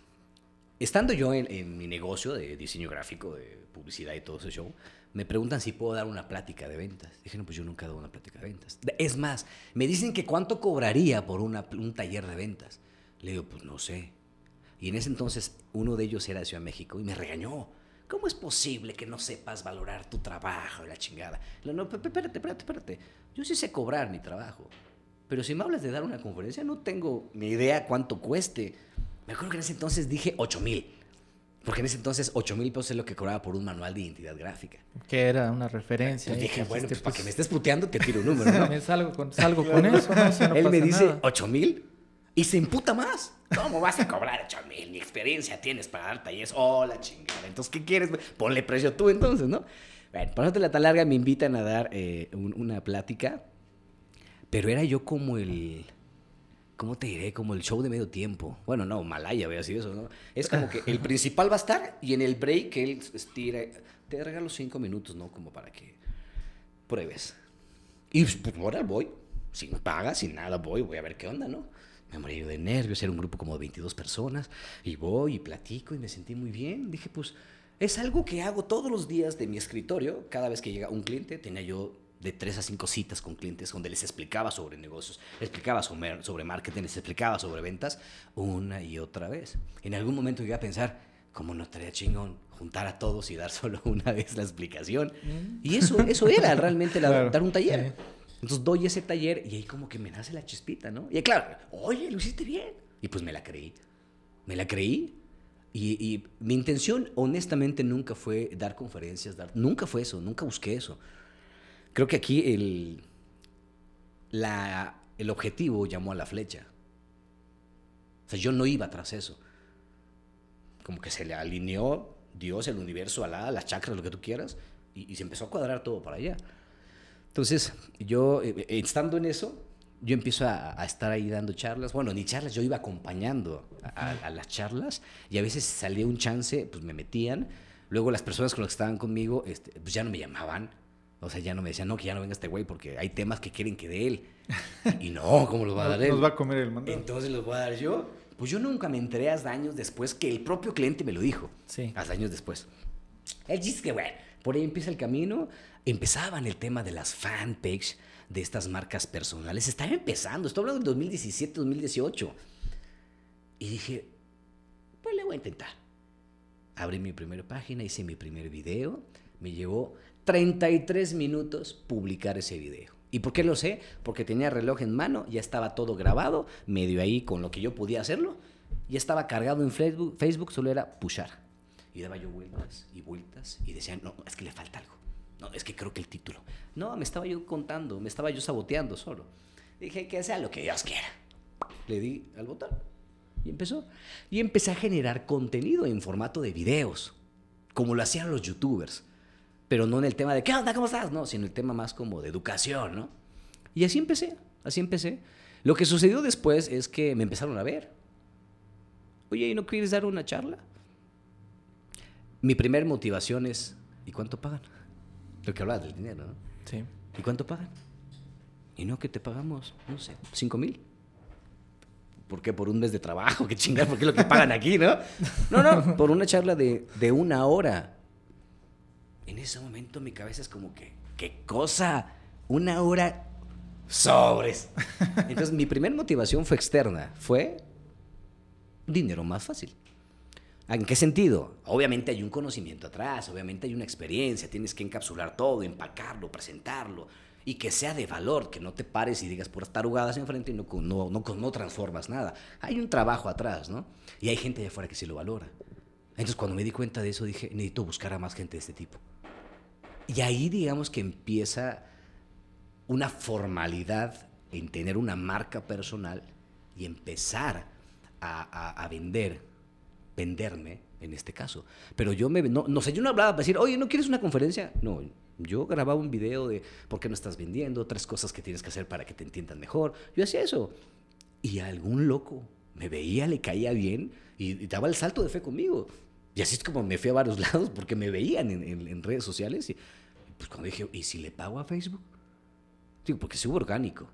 Estando yo en, mi negocio de diseño gráfico, de publicidad y todo ese show, me preguntan si puedo dar una plática de ventas. Dije, no, pues yo nunca he dado una plática de ventas. Es más, me dicen que cuánto cobraría por un taller de ventas. Le digo, pues no sé. Y en ese entonces uno de ellos era de Ciudad México y me regañó. ¿Cómo es posible que no sepas valorar tu trabajo y la chingada? Le no, pe- espérate, espérate, espérate. Yo sí sé cobrar mi trabajo. Pero si me hablas de dar una conferencia, no tengo ni idea cuánto cueste. Me acuerdo que en ese entonces dije 8 mil. Porque en ese entonces 8 mil pesos es lo que cobraba por un manual de identidad gráfica. Que era una referencia. Pues dije, que bueno, pues, para que me estés puteando, te tiro un número, ¿no? <laughs> Me salgo con, salgo con eso, ¿no? Si no Él me dice nada. 8 mil y se imputa más. ¿Cómo vas a cobrar 8 mil? Ni experiencia tienes para dar talleres. Oh, la chingada. Entonces, ¿qué quieres? Ponle precio tú entonces, ¿no? Bueno, para no la tan larga, me invitan a dar eh, un- una plática, pero era yo como el... ¿Cómo te diré? Como el show de medio tiempo. Bueno, no, Malaya, había sido eso, ¿no? Es como que <laughs> el principal va a estar y en el break él estira. Te regalo cinco minutos, ¿no? Como para que pruebes. Y pues ahora voy, sin paga, sin nada, voy, voy a ver qué onda, ¿no? Me morí de nervios, era un grupo como de 22 personas, y voy y platico y me sentí muy bien. Dije, pues es algo que hago todos los días de mi escritorio. Cada vez que llega un cliente, tenía yo de tres a cinco citas con clientes donde les explicaba sobre negocios, les explicaba sobre, sobre marketing, les explicaba sobre ventas una y otra vez. En algún momento llegué a pensar, ¿cómo no estaría chingón juntar a todos y dar <laughs> solo una vez la explicación? Y eso, eso era realmente la- <laughs> Claro. dar un taller. Sí. Entonces doy ese taller y ahí como que me nace la chispita, ¿no? Y claro, oye, lo hiciste bien. Y pues me la creí. Me la creí. Y, y mi intención, honestamente, nunca fue dar conferencias, dar, nunca fue eso, nunca busqué eso. Creo que aquí el, la, el objetivo llamó a la flecha. O sea, yo no iba tras eso. Como que se le alineó Dios, el universo, Alá, las chakras, lo que tú quieras, y, se empezó a cuadrar todo para allá. Entonces, yo, eh, eh, estando en eso, yo empiezo a, a estar ahí dando charlas. Bueno, ni charlas, yo iba acompañando a, a- a las charlas y a veces salía un chance, pues me metían. Luego las personas con las que estaban conmigo, este, pues ya no me llamaban. O sea, ya no me decían, no, que ya no venga este güey porque hay temas que quieren que dé él. <laughs> Y no, ¿cómo los va a dar él? Nos va a comer el mandado. Entonces los voy a dar yo. Pues yo nunca me enteré hasta años después que el propio cliente me lo dijo. Sí. Hasta años después. El chiste que, bueno, por ahí empieza el camino. Empezaban el tema de las fanpage de estas marcas personales. Estaba empezando. Estoy hablando del 2017, 2018. Y dije, pues le voy a intentar. Abrí mi primera página, hice mi primer video. Me llevó 33 minutos publicar ese video. ¿Y por qué lo sé? Porque tenía reloj en mano, ya estaba todo grabado, medio ahí con lo que yo podía hacerlo. Ya estaba cargado en Facebook, Facebook solo era pushar. Y daba yo vueltas y vueltas y decían, no, es que le falta algo. No, es que creo que el título. No, me estaba yo contando, me estaba yo saboteando solo. Dije que sea lo que Dios quiera. Le di al botón y empezó. Y empecé a generar contenido en formato de videos, como lo hacían los youtubers. Pero no en el tema de, ¿qué onda? ¿Cómo estás? No, sino el tema más como de educación, ¿no? Y así empecé, así empecé. Lo que sucedió después es que me empezaron a ver. Oye, ¿y no quieres dar una charla? Mi primer motivación es, ¿y cuánto pagan? Lo que hablaba del dinero, ¿no? Sí. ¿Y cuánto pagan? Y no, que te pagamos, no sé, cinco mil. ¿Por qué? Por un mes de trabajo, qué chingada, porque es lo que pagan aquí, ¿no? No, no, por una charla de, de una hora. En ese momento mi cabeza es como que, ¿qué cosa? Una hora sobres. <laughs> Entonces mi primera motivación fue externa, fue dinero más fácil. ¿En qué sentido? Obviamente hay un conocimiento atrás, obviamente hay una experiencia, tienes que encapsular todo, empacarlo, presentarlo y que sea de valor, que no te pares y digas puras tarugadas enfrente y no, no, no, no transformas nada. Hay un trabajo atrás, ¿no? Y hay gente allá afuera que sí lo valora. Entonces cuando me di cuenta de eso dije, necesito buscar a más gente de este tipo. Y ahí digamos que empieza una formalidad en tener una marca personal y empezar a, vender venderme en este caso. Pero yo me, no, no sé, yo no hablaba para decir, oye, ¿no quieres una conferencia? No, yo grababa un video de por qué no estás vendiendo, tres cosas que tienes que hacer para que te entiendan mejor. Yo hacía eso. Y algún loco me veía, le caía bien y daba el salto de fe conmigo. Y así es como me fui a varios <laughs> lados porque me veían en, en, en redes sociales. Y pues cuando dije, ¿y si le pago a Facebook? Digo, porque es orgánico.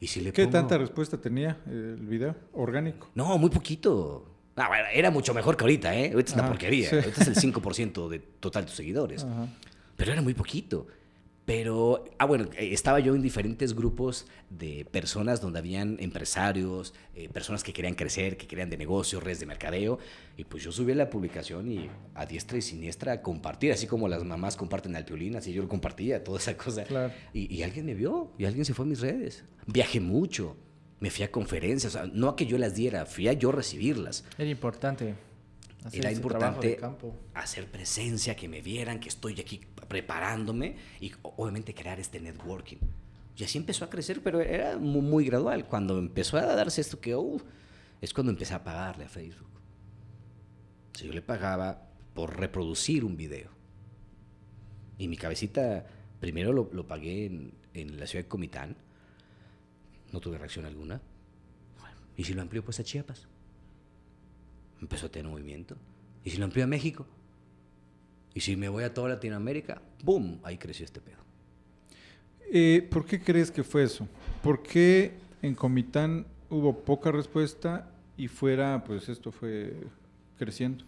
¿Y si le ¿Qué pongo... tanta respuesta tenía el video? Orgánico. No, muy poquito. Ah, bueno, era mucho mejor que ahorita, ¿eh? Ahorita es una Ajá, porquería. sí. Ahorita es el 5% de total tus seguidores. Ajá. Pero era muy poquito. Pero, ah, bueno, eh, estaba yo en diferentes grupos de personas donde habían empresarios, eh, personas que querían crecer, que querían de negocio, redes de mercadeo. Y pues yo subí la publicación y a diestra y siniestra compartir, así como las mamás comparten al piolín, así yo lo compartía, toda esa cosa. Claro. Y, y alguien me vio, y alguien se fue a mis redes. Viajé mucho, me fui a conferencias, o sea, no a que yo las diera, fui a yo recibirlas. Era importante. Hacer Era importante hacer presencia, que me vieran, que estoy aquí preparándome y obviamente crear este networking. Y así empezó a crecer, pero era muy, muy gradual. Cuando empezó a darse esto que, uh, es cuando empecé a pagarle a Facebook. Si yo le pagaba por reproducir un video. Y mi cabecita, primero lo, lo pagué en, en la ciudad de Comitán. No tuve reacción alguna. Bueno, ¿Y si lo amplió pues a Chiapas? Empezó a tener movimiento. ¿Y si lo amplío a México? ¿Y si me voy a toda Latinoamérica? ¡Boom! Ahí creció este pedo. Eh, ¿Por qué crees que fue eso? ¿Por qué en Comitán hubo poca respuesta y fuera, pues esto fue creciendo?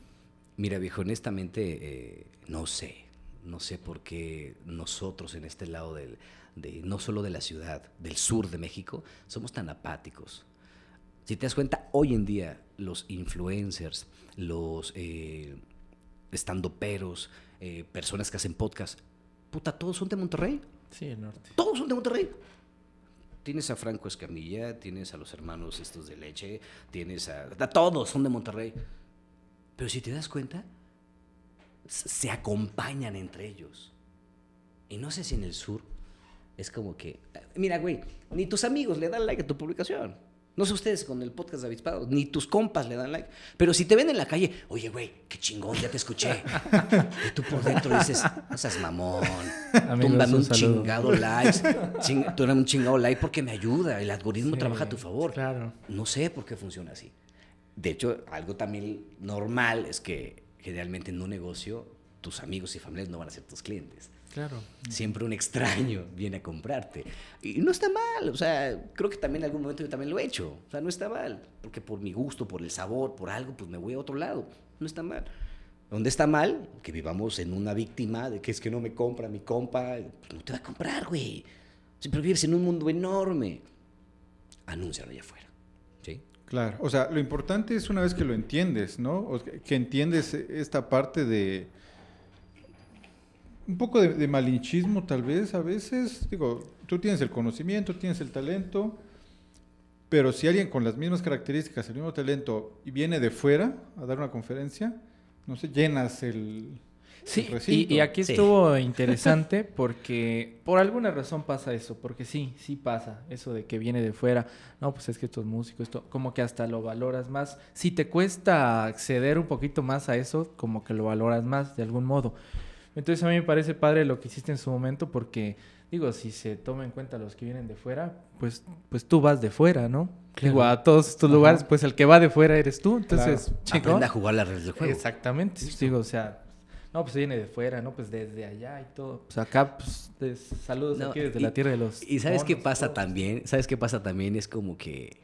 Mira, viejo, honestamente, eh, no sé. No sé por qué nosotros en este lado del, de, no solo de la ciudad, del sur de México, somos tan apáticos. Si te das cuenta, hoy en día los influencers, los eh, estandoperos, eh, personas que hacen podcast, puta, todos son de Monterrey. Sí, el norte. Todos son de Monterrey. Tienes a Franco Escamilla, tienes a los hermanos estos de leche, tienes a... a todos son de Monterrey. Pero si te das cuenta, se acompañan entre ellos. Y no sé si en el sur es como que... Mira, güey, ni tus amigos le dan like a tu publicación. No sé ustedes con el podcast de Avispados, ni tus compas le dan like. Pero si te ven en la calle, oye, güey, qué chingón, ya te escuché. Y tú por dentro dices, no seas mamón. Túmbame un chingado like. Ching, un chingado like porque me ayuda. El algoritmo Sí, trabaja a tu favor. claro. No sé por qué funciona así. De hecho, algo también normal es que generalmente en un negocio tus amigos y familiares no van a ser tus clientes. Claro. Siempre un extraño <laughs> viene a comprarte. Y no está mal, o sea, creo que también en algún momento yo también lo he hecho. O sea, no está mal, porque por mi gusto, por el sabor, por algo, pues me voy a otro lado. No está mal. ¿Dónde está mal? Que vivamos en una víctima de que es que no me compra mi compa. Pues no te va a comprar, güey. Siempre vives en un mundo enorme. Anúncialo allá afuera. ¿Sí? Claro, o sea, lo importante es una vez que lo entiendes, ¿no? O que, que entiendes esta parte de un poco de, de malinchismo tal vez a veces. Digo, tú tienes el conocimiento, tienes el talento, pero si alguien con las mismas características, el mismo talento, y viene de fuera a dar una conferencia, no sé, llenas el, Sí, el y, aquí Sí. estuvo <laughs> interesante porque por alguna razón pasa eso, porque sí, sí pasa, eso de que viene de fuera, no, pues es que estos músicos, esto, como que hasta lo valoras más. Si te cuesta acceder un poquito más a eso, como que lo valoras más de algún modo. Entonces a mí me parece padre lo que hiciste en su momento porque, digo, si se toma en cuenta los que vienen de fuera, pues, pues tú vas de fuera, ¿no? Digo, a todos estos Ajá. lugares, pues el que va de fuera eres tú, entonces, chingón. Aprende a jugar las redes del juego. Exactamente. Digo, o sea, No, pues viene de fuera, ¿no? Pues desde allá y todo. Pues acá, pues, des- saludos No, aquí desde y- la tierra de los. Y sabes qué pasa también, sabes qué pasa también, es como que,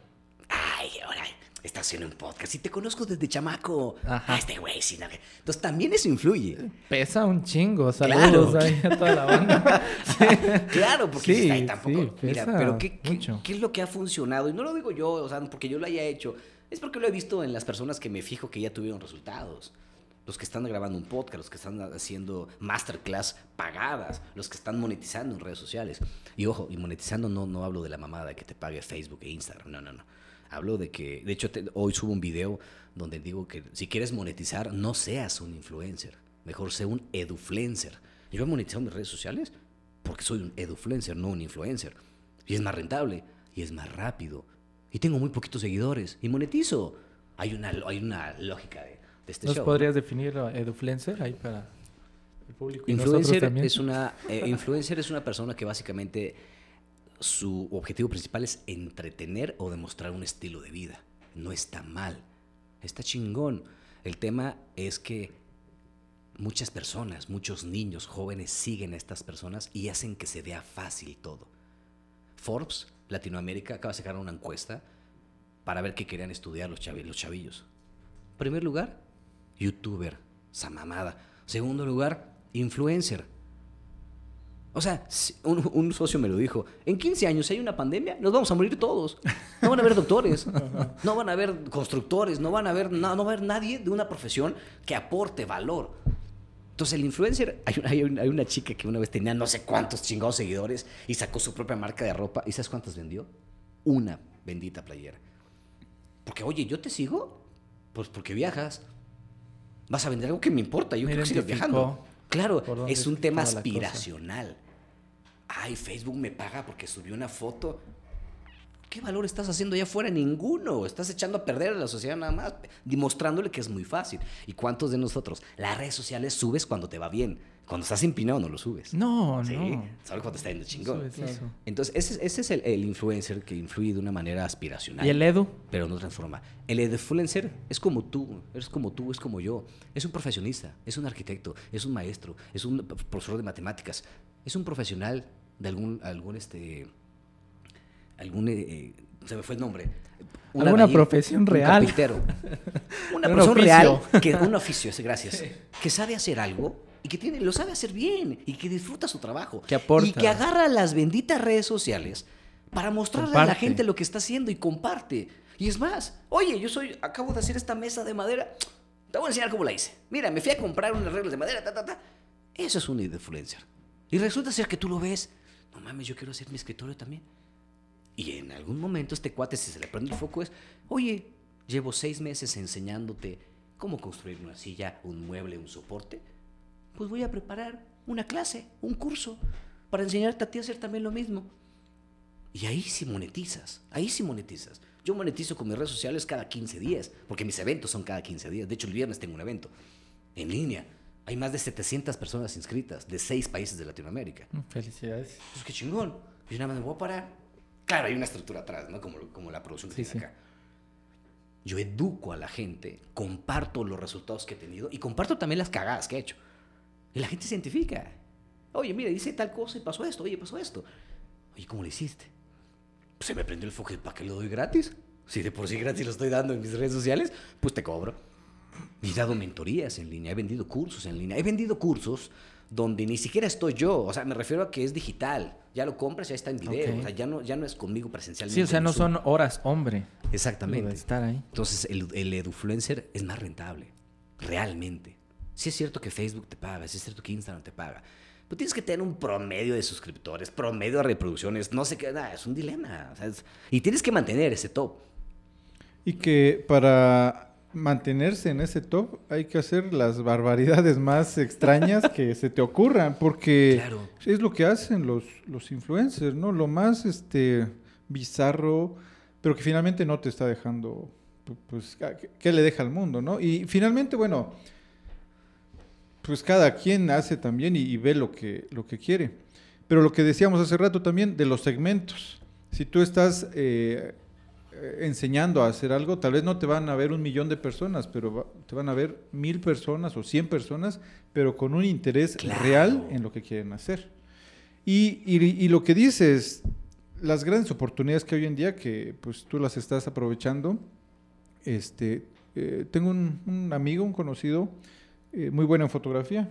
estás haciendo un podcast y te conozco desde chamaco. Ajá. Ah, este güey, sí, no, que-". Entonces también eso influye. Pesa un chingo. Saludos Claro. ahí a toda la banda. <laughs> Sí. Claro, porque Sí, "Ay, tampoco. sí, Mira, pero ¿qué, qué, qué es lo que ha funcionado? Y no lo digo yo, o sea, porque yo lo haya hecho. Es porque lo he visto en las personas que me fijo que ya tuvieron resultados. Los que están grabando un podcast, los que están haciendo masterclass pagadas, los que están monetizando en redes sociales. Y ojo, y monetizando no, no hablo de la mamada que te pague Facebook e Instagram, no, no, no. Hablo de que, de hecho, te- hoy subo un video donde digo que si quieres monetizar, no seas un influencer, mejor sé un edufluencer. Yo he monetizado mis redes sociales porque soy un edufluencer, no un influencer. Y es más rentable, y es más rápido. Y tengo muy poquitos seguidores, y monetizo. Hay una, hay una lógica de, de este ¿Nos show. podrías definir a Edufluencer ahí para el público? y Influencer es, una, eh, influencer es una persona que básicamente su objetivo principal es entretener o demostrar un estilo de vida. No está mal, está chingón. El tema es que muchas personas, muchos niños, jóvenes siguen a estas personas y hacen que se vea fácil todo. Forbes, Latinoamérica, acaba de sacar una encuesta para ver qué querían estudiar los, chavi- los chavillos. Primer lugar, youtuber, esa mamada. Segundo lugar, influencer. O sea, un, un socio me lo dijo, en 15 años si hay una pandemia, nos vamos a morir todos. No van a haber doctores, no van a haber constructores, no van a haber, no, no va a haber nadie de una profesión que aporte valor. Entonces el influencer, hay una, hay una- hay una chica que una vez tenía no sé cuántos chingados seguidores y sacó su propia marca de ropa. ¿Y sabes cuántas vendió? Una bendita playera. Porque, oye, yo te sigo, pues porque viajas. Vas a vender algo que me importa, yo Me quiero que identificó viajando. Claro, es un tema aspiracional. Ay, Facebook me paga porque subió una foto. ¿Qué valor estás haciendo allá afuera? Ninguno. Estás echando a perder a la sociedad nada más, demostrándole que es muy fácil. ¿Y cuántos de nosotros? Las redes sociales subes cuando te va bien. Cuando estás empinado no lo subes. No, Sí, no. solo cuando está yendo No chingón. subes. Entonces, ese, es- ese es el, el influencer que influye de una manera aspiracional. ¿Y el Edu? Pero no transforma. El influencer es como tú, es como tú, es como yo. Es un profesionista, es un arquitecto, es un maestro, es un profesor de matemáticas, es un profesional de algún, algún este, algún, eh, eh, se me fue el nombre. Un ¿Alguna profesión un real? carpintero. <laughs> Una Un profesión oficio. real, que, un oficio, gracias, <laughs> que sabe hacer algo y que tiene, lo sabe hacer bien y que disfruta su trabajo. Que aporta. Y que agarra las benditas redes sociales para mostrarle a la Comparte. gente lo que está haciendo y comparte. Y es más, oye, yo soy, acabo de hacer esta mesa de madera, te voy a enseñar cómo la hice. Mira, me fui a comprar unas reglas de madera, ta, ta, ta. Eso es un influencer. Y resulta ser que tú lo ves, no mames, yo quiero hacer mi escritorio también. Y en algún momento este cuate, si se le prende el foco, es, oye, llevo seis meses enseñándote cómo construir una silla, un mueble, un soporte. Pues voy a preparar una clase, un curso, para enseñarte a ti a hacer también lo mismo. Y ahí sí monetizas, ahí sí monetizas. Yo monetizo con mis redes sociales cada 15 días, porque mis eventos son cada 15 días. De hecho, el viernes tengo un evento en línea. Hay más de 700 personas inscritas de seis países de Latinoamérica. Mm, Felicidades. Pues qué chingón. Yo nada más me voy a parar. Claro, hay una estructura atrás, ¿no? Como, como la producción que Sí, tiene acá. Yo educo a la gente, comparto los resultados que he tenido y comparto también las cagadas que he hecho. Y la gente se identifica. Oye, mira, dice tal cosa y pasó esto. Oye, pasó esto. Oye, ¿cómo lo hiciste? Pues se me prendió el foco. ¿Para qué lo doy gratis? Si de por sí gratis lo estoy dando en mis redes sociales, pues te cobro. He dado mentorías en línea, he vendido cursos en línea, he vendido cursos donde ni siquiera estoy yo, o sea, me refiero a que es digital, ya lo compras, ya está en video, o sea, ya no, ya no es conmigo presencialmente. Sí, o sea, no son horas hombre. Exactamente. estar ahí. Entonces, el, el edufluencer es más rentable, realmente. Sí es cierto que Facebook te paga, sí es cierto que Instagram te paga, pero tienes que tener un promedio de suscriptores, promedio de reproducciones, no sé qué, nada, es un dilema. y tienes que mantener ese top. Y que para mantenerse en ese top hay que hacer las barbaridades más extrañas que se te ocurran, porque <laughs> Claro. es lo que hacen los, los influencers, ¿no? Lo más este bizarro, pero que finalmente no te está dejando, pu- pues, ¿qué- ¿qué le deja al mundo, no? Y finalmente, bueno, pues cada quien hace también y, y ve lo que, lo que quiere. Pero lo que decíamos hace rato también de los segmentos. Si tú estás eh, enseñando a hacer algo, tal vez no te van a ver un millón de personas, pero va- te van a ver mil personas o cien personas, pero con un interés Claro. real en lo que quieren hacer. Y, y- y lo que dices, las grandes oportunidades que hoy en día, que pues tú las estás aprovechando, este, eh, tengo un, un amigo, un conocido, eh, muy bueno en fotografía,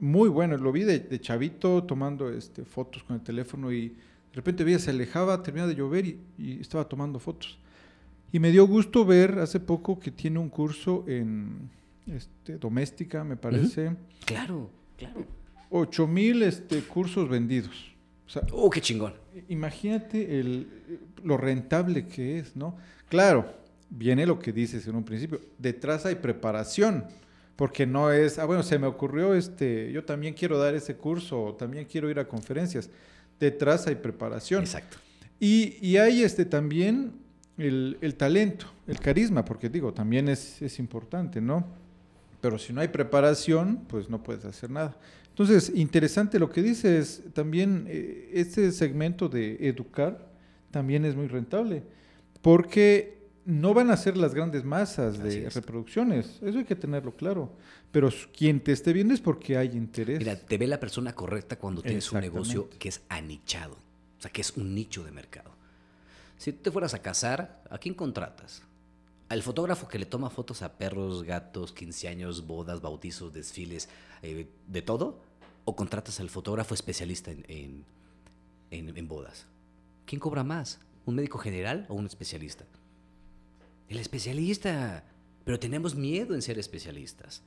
muy bueno, lo vi de, de chavito tomando este, fotos con el teléfono y de repente veía, se alejaba, terminaba de llover y, y estaba tomando fotos. Y me dio gusto ver hace poco que tiene un curso en este, doméstica, me parece, Claro, claro. 8 mil este, cursos vendidos. O sea, Oh, qué chingón. Imagínate el, lo rentable que es, ¿no? Claro, viene lo que dices en un principio. Detrás hay preparación, porque no es, ah, bueno, se me ocurrió, este, yo también quiero dar ese curso, o también quiero ir a conferencias. Detrás hay preparación. Exacto. Y, y hay este, también el, el talento, el carisma, porque digo, también es, es importante, ¿no? Pero si no hay preparación, pues no puedes hacer nada. Entonces, interesante lo que dices, también eh, este segmento de educar también es muy rentable, porque no van a ser las grandes masas de es. reproducciones, eso hay que tenerlo claro, pero quien te esté viendo es porque hay interés. Mira, te ve la persona correcta cuando tienes un negocio que es anichado. O sea, que es un nicho de mercado. Si tú te fueras a casar, ¿a quién contratas? Al fotógrafo que le toma fotos a perros, gatos, 15 años, bodas, bautizos, desfiles, eh, de todo. ¿O contratas al fotógrafo especialista en, en- en- en bodas? ¿Quién cobra más? ¿Un médico general o un especialista? El especialista. Pero tenemos miedo en ser especialistas.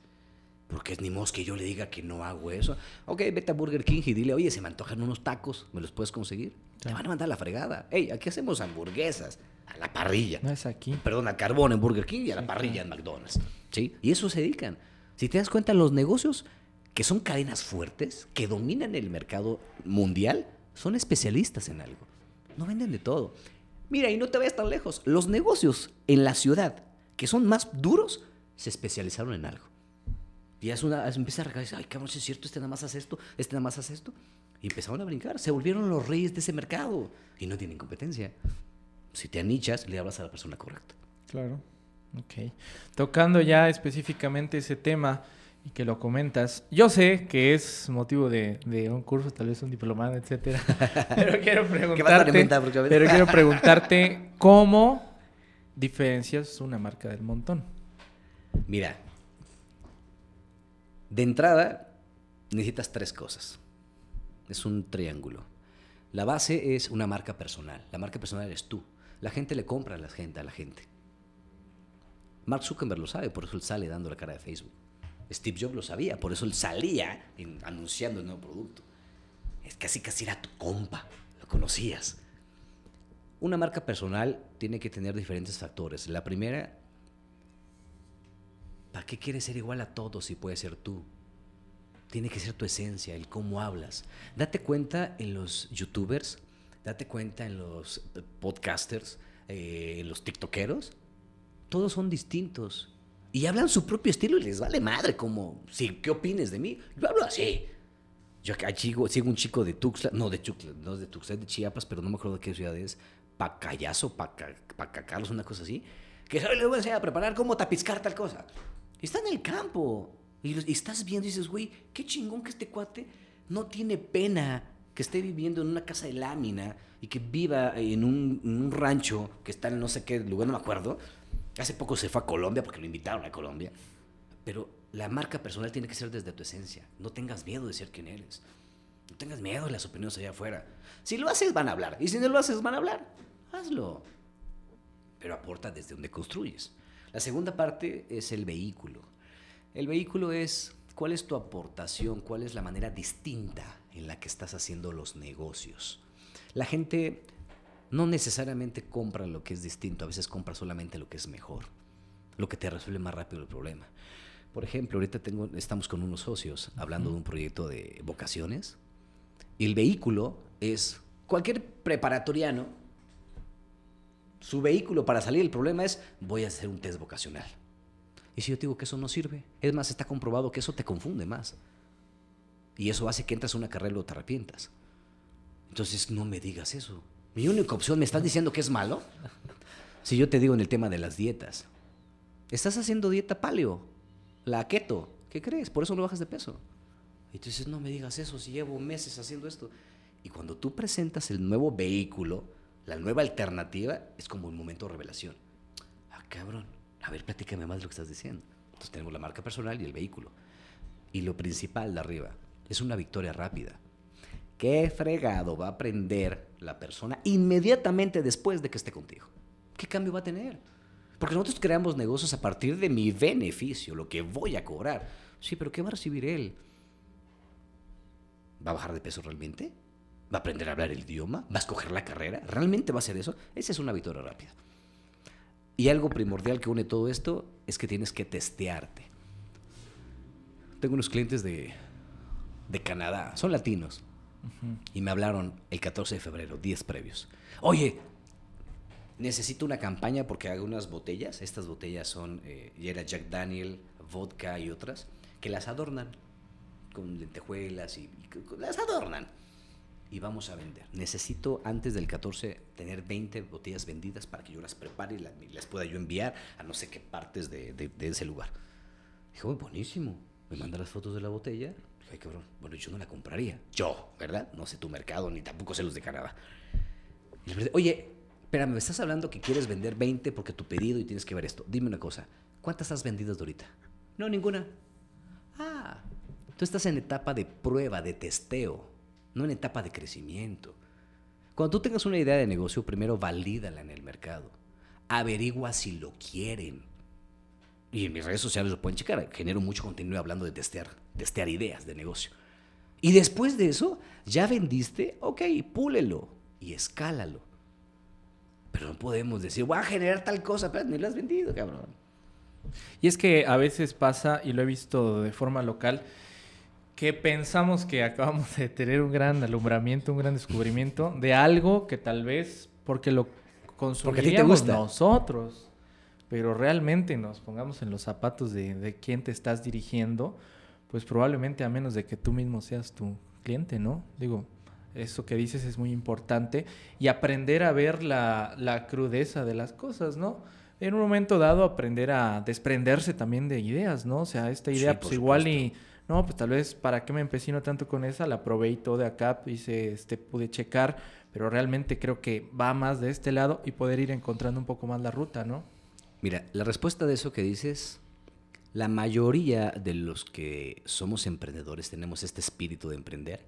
Porque es ni modo que yo le diga que no hago eso. Ok, vete a Burger King y dile, oye, se me antojan unos tacos, ¿me los puedes conseguir? Te van a mandar a la fregada. Hey, aquí hacemos hamburguesas a la parrilla. No es aquí. Perdón, al carbón en Burger King y a la parrilla en McDonald's. ¿Sí? Y eso se dedican. Si te das cuenta, los negocios que son cadenas fuertes, que dominan el mercado mundial, son especialistas en algo. No venden de todo. Mira, y no te vayas tan lejos. Los negocios en la ciudad que son más duros se especializaron en algo. Y es una, empieza a recaer, ay, cabrón, si es cierto, este nada más hace esto, este nada más hace esto. Y empezaron a brincar, se volvieron los reyes de ese mercado. Y no tienen competencia. Si te anichas, le hablas a la persona correcta. Claro. Ok. Tocando ya específicamente ese tema y que lo comentas, yo sé que es motivo de, de un curso, tal vez un diplomado, etcétera. <laughs> Pero quiero preguntarte, pero quiero <laughs> preguntarte cómo diferencias una marca del montón. Mira, de entrada necesitas tres cosas. Es un triángulo. La base es una marca personal. La marca personal eres tú. La gente le compra a la gente. A la gente. Mark Zuckerberg lo sabe, por eso él sale dando la cara de Facebook. Steve Jobs lo sabía, por eso él salía anunciando el nuevo producto. Es casi casi era tu compa, lo conocías. Una marca personal tiene que tener diferentes factores. La primera, ¿para qué quieres ser igual a todos si puedes ser tú? Tiene que ser tu esencia, el cómo hablas. Date cuenta en los youtubers, date cuenta en los podcasters, eh, en los tiktokeros. Todos son distintos. Y hablan su propio estilo y les vale madre como, sí, ¿qué opines de mí? Yo hablo así. Yo acá sigo, sigo un chico de Tuxtla, no de Tuxtla, no de Tuxtla, de Chiapas, pero no me acuerdo de qué ciudad es, Pacayazo, Paca, Pacacarlos, una cosa así, que le voy a enseñar a preparar cómo tapizcar tal cosa. Está en el campo. Y, los- y estás viendo y dices, güey, qué chingón que este cuate no tiene pena que esté viviendo en una casa de lámina y que viva en un, en un rancho que está en no sé qué lugar, no me acuerdo. Hace poco se fue a Colombia porque lo invitaron a Colombia. Pero la marca personal tiene que ser desde tu esencia. No tengas miedo de ser quien eres. No tengas miedo de las opiniones allá afuera. Si lo haces, van a hablar. Y si no lo haces, van a hablar. Hazlo. Pero aporta desde donde construyes. La segunda parte es el vehículo. El vehículo es cuál es tu aportación, cuál es la manera distinta en la que estás haciendo los negocios. La gente no necesariamente compra lo que es distinto, a veces compra solamente lo que es mejor, lo que te resuelve más rápido el problema. Por ejemplo, ahorita tengo, estamos con unos socios hablando de un proyecto de vocaciones y el vehículo es cualquier preparatoriano, su vehículo para salir del problema es voy a hacer un test vocacional. Y si yo te digo que eso no sirve, es más, está comprobado que eso te confunde más. Y eso hace que entres a una carrera y luego te arrepientas. Entonces no me digas eso. Mi única opción, ¿me estás diciendo que es malo? Si yo te digo en el tema de las dietas, estás haciendo dieta paleo, la keto, ¿qué crees? Por eso no bajas de peso. Y tú dices, no me digas eso, si llevo meses haciendo esto. Y cuando tú presentas el nuevo vehículo, la nueva alternativa, es como un momento de revelación. Ah, cabrón, a ver, platícame más lo que estás diciendo. Entonces tenemos la marca personal y el vehículo. Y lo principal de arriba es una victoria rápida. ¿Qué fregado va a aprender la persona inmediatamente después de que esté contigo? ¿Qué cambio va a tener? Porque nosotros creamos negocios a partir de mi beneficio, lo que voy a cobrar. Sí, pero ¿qué va a recibir él? ¿Va a bajar de peso realmente? ¿Va a aprender a hablar el idioma? ¿Va a escoger la carrera? ¿Realmente va a hacer eso? Esa es una victoria rápida. Y algo primordial que une todo esto es que tienes que testearte. Tengo unos clientes de, de Canadá, son latinos, y me hablaron el 14 de febrero, 10 previos. Oye, necesito una campaña porque hago unas botellas, estas botellas son, eh, era Jack Daniel, vodka y otras, que las adornan con lentejuelas y, las adornan y vamos a vender. Necesito antes del 14 tener 20 botellas vendidas para que yo las prepare y las, pueda yo enviar a no sé qué partes de, de, ese lugar. Dijo, buenísimo. Me manda las fotos de la botella. Ay, cabrón, bueno, yo no la compraría. Yo, ¿verdad? No sé tu mercado, ni tampoco sé los de Canadá. Oye, espérame, me estás hablando que quieres vender 20 porque tu pedido y tienes que ver esto. Dime una cosa, ¿cuántas has vendido ahorita? No, ninguna. Ah, tú estás en etapa de prueba, de testeo no en etapa de crecimiento. Cuando tú tengas una idea de negocio, primero valídala en el mercado. Averigua si lo quieren. Y en mis redes sociales lo pueden checar. Genero mucho contenido hablando de testear, testear ideas de negocio. Y después de eso, ya vendiste, ok, púlelo y escálalo. Pero no podemos decir, voy a generar tal cosa, pero ni lo has vendido, cabrón. Y es que a veces pasa, y lo he visto de forma local, que pensamos que acabamos de tener un gran alumbramiento, un gran descubrimiento de algo que tal vez porque lo consumiríamos nosotros, pero realmente nos pongamos en los zapatos de, de quién te estás dirigiendo, pues probablemente a menos de que tú mismo seas tu cliente, ¿no? Digo, eso que dices es muy importante y aprender a ver la, la crudeza de las cosas, ¿no? En un momento dado aprender a desprenderse también de ideas, ¿no? O sea, esta idea pues igual y no, pues tal vez para qué me empecino tanto con esa, la probé y todo de acá, hice, este, pude checar, pero realmente creo que va más de este lado y poder ir encontrando un poco más la ruta, ¿no? Mira, la respuesta de eso que dices, la mayoría de los que somos emprendedores tenemos este espíritu de emprender,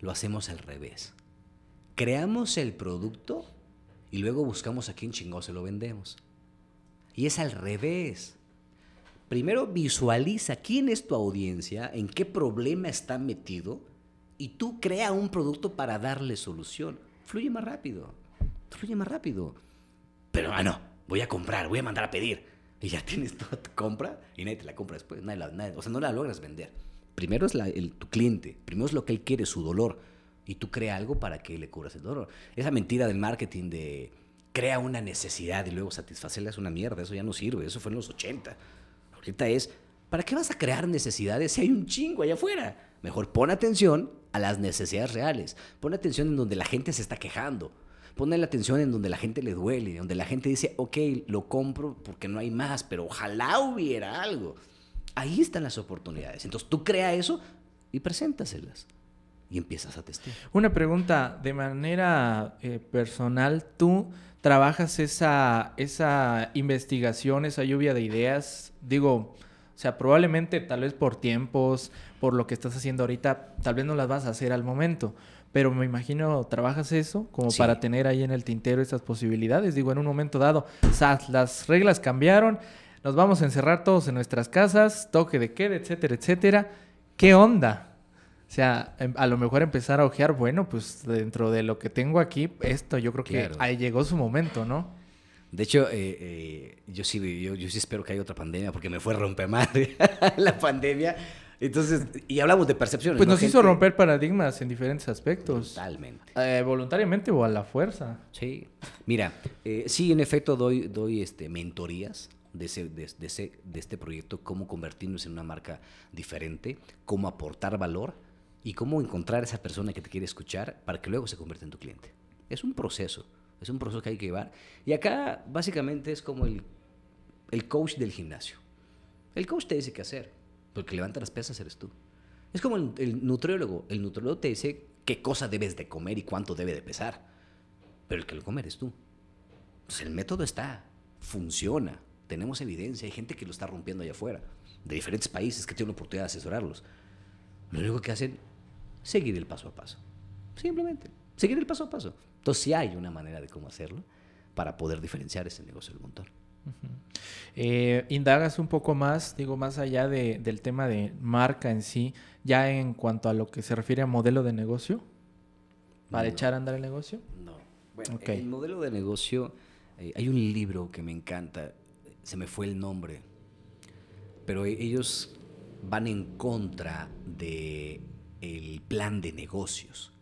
lo hacemos al revés. Creamos el producto y luego buscamos a quién chingó se lo vendemos. Y es al revés. Primero visualiza quién es tu audiencia, en qué problema está metido y tú crea un producto para darle solución. Fluye más rápido, fluye más rápido. Pero, ah, no, voy a comprar, voy a mandar a pedir. Y ya <laughs> tienes toda tu compra y nadie te la compra después. Nadie o sea, no la logras vender. Primero es el, tu cliente, primero es lo que él quiere, su dolor. Y tú crea algo para que le cubras el dolor. Esa mentira del marketing de crea una necesidad y luego satisfacerla es una mierda. Eso ya no sirve. Eso fue en los 80. Ahorita es, ¿para qué vas a crear necesidades si hay un chingo allá afuera? Mejor pon atención a las necesidades reales. Pon atención en donde la gente se está quejando. Pon la atención en donde la gente le duele, donde la gente dice, ok, lo compro porque no hay más, pero ojalá hubiera algo. Ahí están las oportunidades. Entonces tú crea eso y preséntaselas y empiezas a testear. Una pregunta, de manera eh, personal, ¿tú trabajas esa, esa investigación, esa lluvia de ideas? Digo, o sea, probablemente tal vez por tiempos, por lo que estás haciendo ahorita, tal vez no las vas a hacer al momento. Pero me imagino, trabajas eso como para tener ahí en el tintero esas posibilidades. Digo, en un momento dado, las reglas cambiaron, nos vamos a encerrar todos en nuestras casas, toque de queda, etcétera, etcétera. ¿Qué onda? O sea, em, a lo mejor empezar a ojear, bueno, pues dentro de lo que tengo aquí, esto yo creo que ahí llegó su momento, ¿no? De hecho, eh, eh, yo, sí, yo, sí espero que haya otra pandemia porque me fue a romper madre <laughs> la pandemia. Entonces, y hablamos de percepciones. Pues nos hizo romper paradigmas en diferentes aspectos. Totalmente. Eh, voluntariamente o a la fuerza. Sí. Mira, sí, en efecto doy, doy este, mentorías de, ese, de, ese, de este proyecto, cómo convertirnos en una marca diferente, cómo aportar valor y cómo encontrar a esa persona que te quiere escuchar para que luego se convierta en tu cliente. Es un proceso. Es un proceso que hay que llevar. Y acá básicamente es como el, el coach del gimnasio. El coach te dice qué hacer, porque levanta las pesas eres tú. Es como el, el nutriólogo. El nutriólogo te dice qué cosa debes de comer y cuánto debe de pesar. Pero el que lo come eres tú. Entonces el método está, funciona, tenemos evidencia, hay gente que lo está rompiendo allá afuera, de diferentes países que tienen la oportunidad de asesorarlos. Lo único que hacen, seguir el paso a paso. Simplemente, seguir el paso a paso. Entonces sí hay una manera de cómo hacerlo para poder diferenciar ese negocio del montón. Eh, indagas un poco más, digo, más allá de, del tema de marca en sí, ya en cuanto a lo que se refiere a modelo de negocio, para No. echar a andar el negocio. No. Bueno, el modelo de negocio, eh, hay un libro que me encanta, se me fue el nombre, pero e- ellos van en contra de el plan de negocios,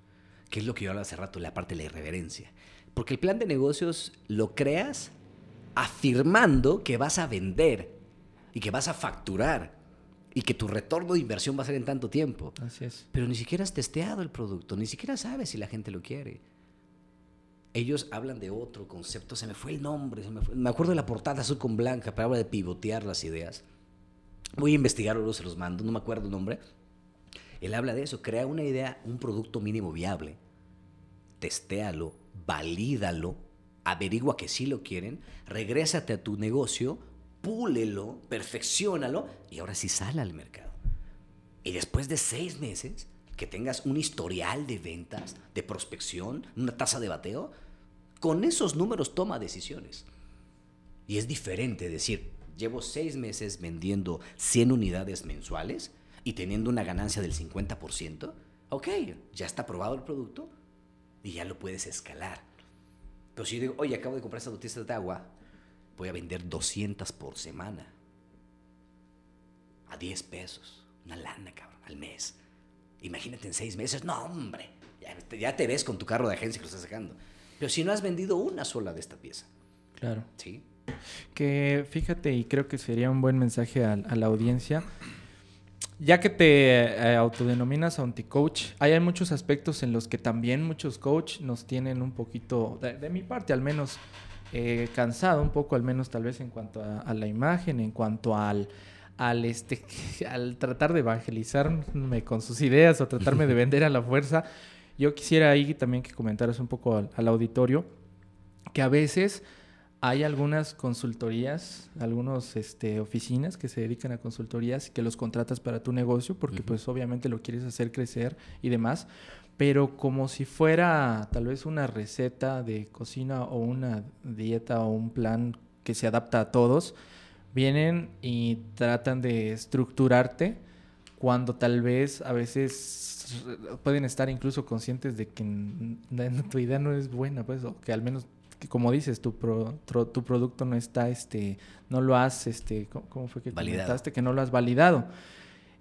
que es lo que yo hablaba hace rato, la parte de la irreverencia. Porque el plan de negocios lo creas afirmando que vas a vender y que vas a facturar y que tu retorno de inversión va a ser en tanto tiempo. Así es. Pero ni siquiera has testeado el producto, ni siquiera sabes si la gente lo quiere. Ellos hablan de otro concepto, se me fue el nombre, se me, fue- me acuerdo de la portada azul con blanca, pero habla de pivotear las ideas. Voy a investigarlo, luego se los mando, no me acuerdo el nombre. Él habla de eso, crea una idea, un producto mínimo viable, testéalo, valídalo, averigua que sí lo quieren, regrésate a tu negocio, púlelo, perfeccionalo y ahora sí sale al mercado. Y después de seis meses, que tengas un historial de ventas, de prospección, una tasa de bateo, con esos números toma decisiones. Y es diferente decir, llevo seis meses vendiendo 100 unidades mensuales y teniendo una ganancia del 50%. Ok, ya está aprobado el producto y ya lo puedes escalar. Pero si yo digo, oye, acabo de comprar estas botellas de agua, voy a vender 200 por semana. A 10 pesos. Una lana, cabrón, al mes. Imagínate en seis meses. No, hombre. Ya, te- ya te ves con tu carro de agencia que lo estás sacando. Pero si no has vendido una sola de esta pieza. Claro. ¿Sí? Que fíjate, y creo que sería un buen mensaje a, a la audiencia. Ya que te eh, autodenominas anti-coach, hay, hay muchos aspectos en los que también muchos coach nos tienen un poquito, de, de mi parte al menos, eh, cansado un poco, al menos tal vez en cuanto a, a la imagen, en cuanto al, al, este, <laughs> al tratar de evangelizarme con sus ideas o tratarme de <laughs> vender a la fuerza. Yo quisiera ahí también que comentaras un poco al, al auditorio que a veces hay algunas consultorías, algunas este, oficinas que se dedican a consultorías que los contratas para tu negocio porque pues obviamente lo quieres hacer crecer y demás, pero como si fuera tal vez una receta de cocina o una dieta o un plan que se adapta a todos, vienen y tratan de estructurarte cuando tal vez a veces pueden estar incluso conscientes de que tu idea no es buena, pues, o que al menos, como dices, tu, pro- tro- tu producto no está, este, no lo has, este, ¿cómo, cómo fue que Validado. comentaste? Que no lo has validado.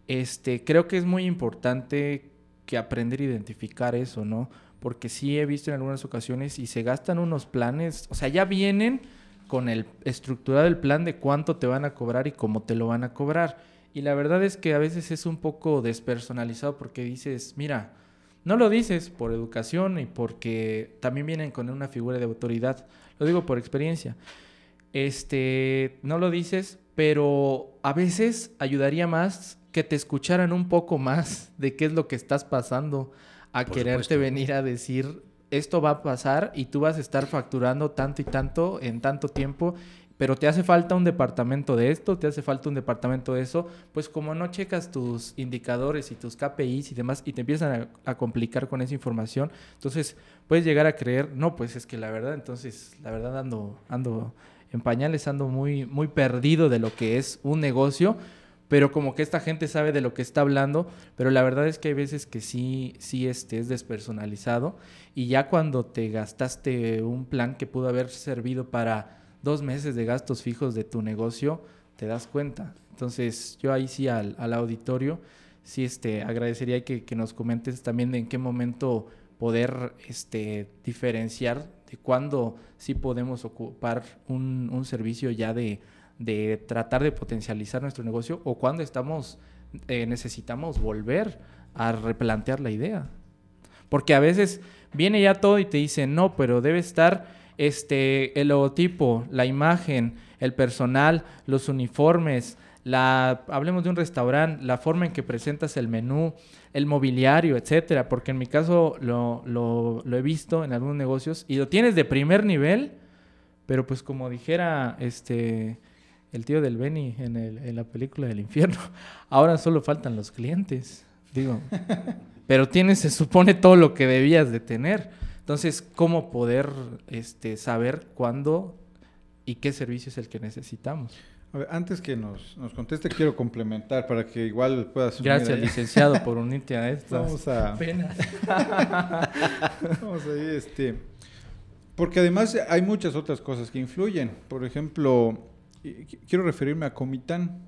Este, creo que es muy importante que aprender a identificar eso, ¿no? Porque sí he visto en algunas ocasiones y se gastan unos planes, o sea, ya vienen con el estructurado el plan de cuánto te van a cobrar y cómo te lo van a cobrar. Y la verdad es que a veces es un poco despersonalizado porque dices, mira, no lo dices por educación y porque también vienen con una figura de autoridad. Lo digo por experiencia. Este, no lo dices, pero a veces ayudaría más que te escucharan un poco más de qué es lo que estás pasando a Por quererte supuesto. venir a decir esto va a pasar y tú vas a estar facturando tanto y tanto en tanto tiempo, pero te hace falta un departamento de esto, te hace falta un departamento de eso, pues como no checas tus indicadores y tus KPIs y demás y te empiezan a, complicar con esa información, entonces puedes llegar a creer, no, pues es que la verdad, entonces la verdad ando, ando en pañales, ando muy, muy perdido de lo que es un negocio, pero como que esta gente sabe de lo que está hablando, pero la verdad es que hay veces que sí, sí este, es despersonalizado y ya cuando te gastaste un plan que pudo haber servido para dos meses de gastos fijos de tu negocio, te das cuenta. Entonces yo ahí sí al, al auditorio, sí este, agradecería que, nos comentes también de en qué momento poder este, diferenciar de cuándo sí podemos ocupar un, un servicio ya de, de tratar de potencializar nuestro negocio o cuando estamos eh, necesitamos volver a replantear la idea. Porque a veces viene ya todo y te dice, no, pero debe estar este, el logotipo, la imagen, el personal, los uniformes, la, hablemos de un restaurante, la forma en que presentas el menú, el mobiliario, etcétera, porque en mi caso lo, lo, lo he visto en algunos negocios y lo tienes de primer nivel, pero pues como dijera este el tío del Benny en, el, en la película del infierno, <laughs> ahora solo faltan los clientes, digo, <laughs> pero tienes, se supone, todo lo que debías de tener. Entonces, ¿cómo poder este, saber cuándo y qué servicio es el que necesitamos? A ver, antes que nos, nos conteste, quiero complementar para que igual puedas... Gracias, licenciado, por <laughs> unirte a esto. Vamos a... Penas. <laughs> Vamos a ir, este... Porque además hay muchas otras cosas que influyen. Por ejemplo, quiero referirme a Comitán.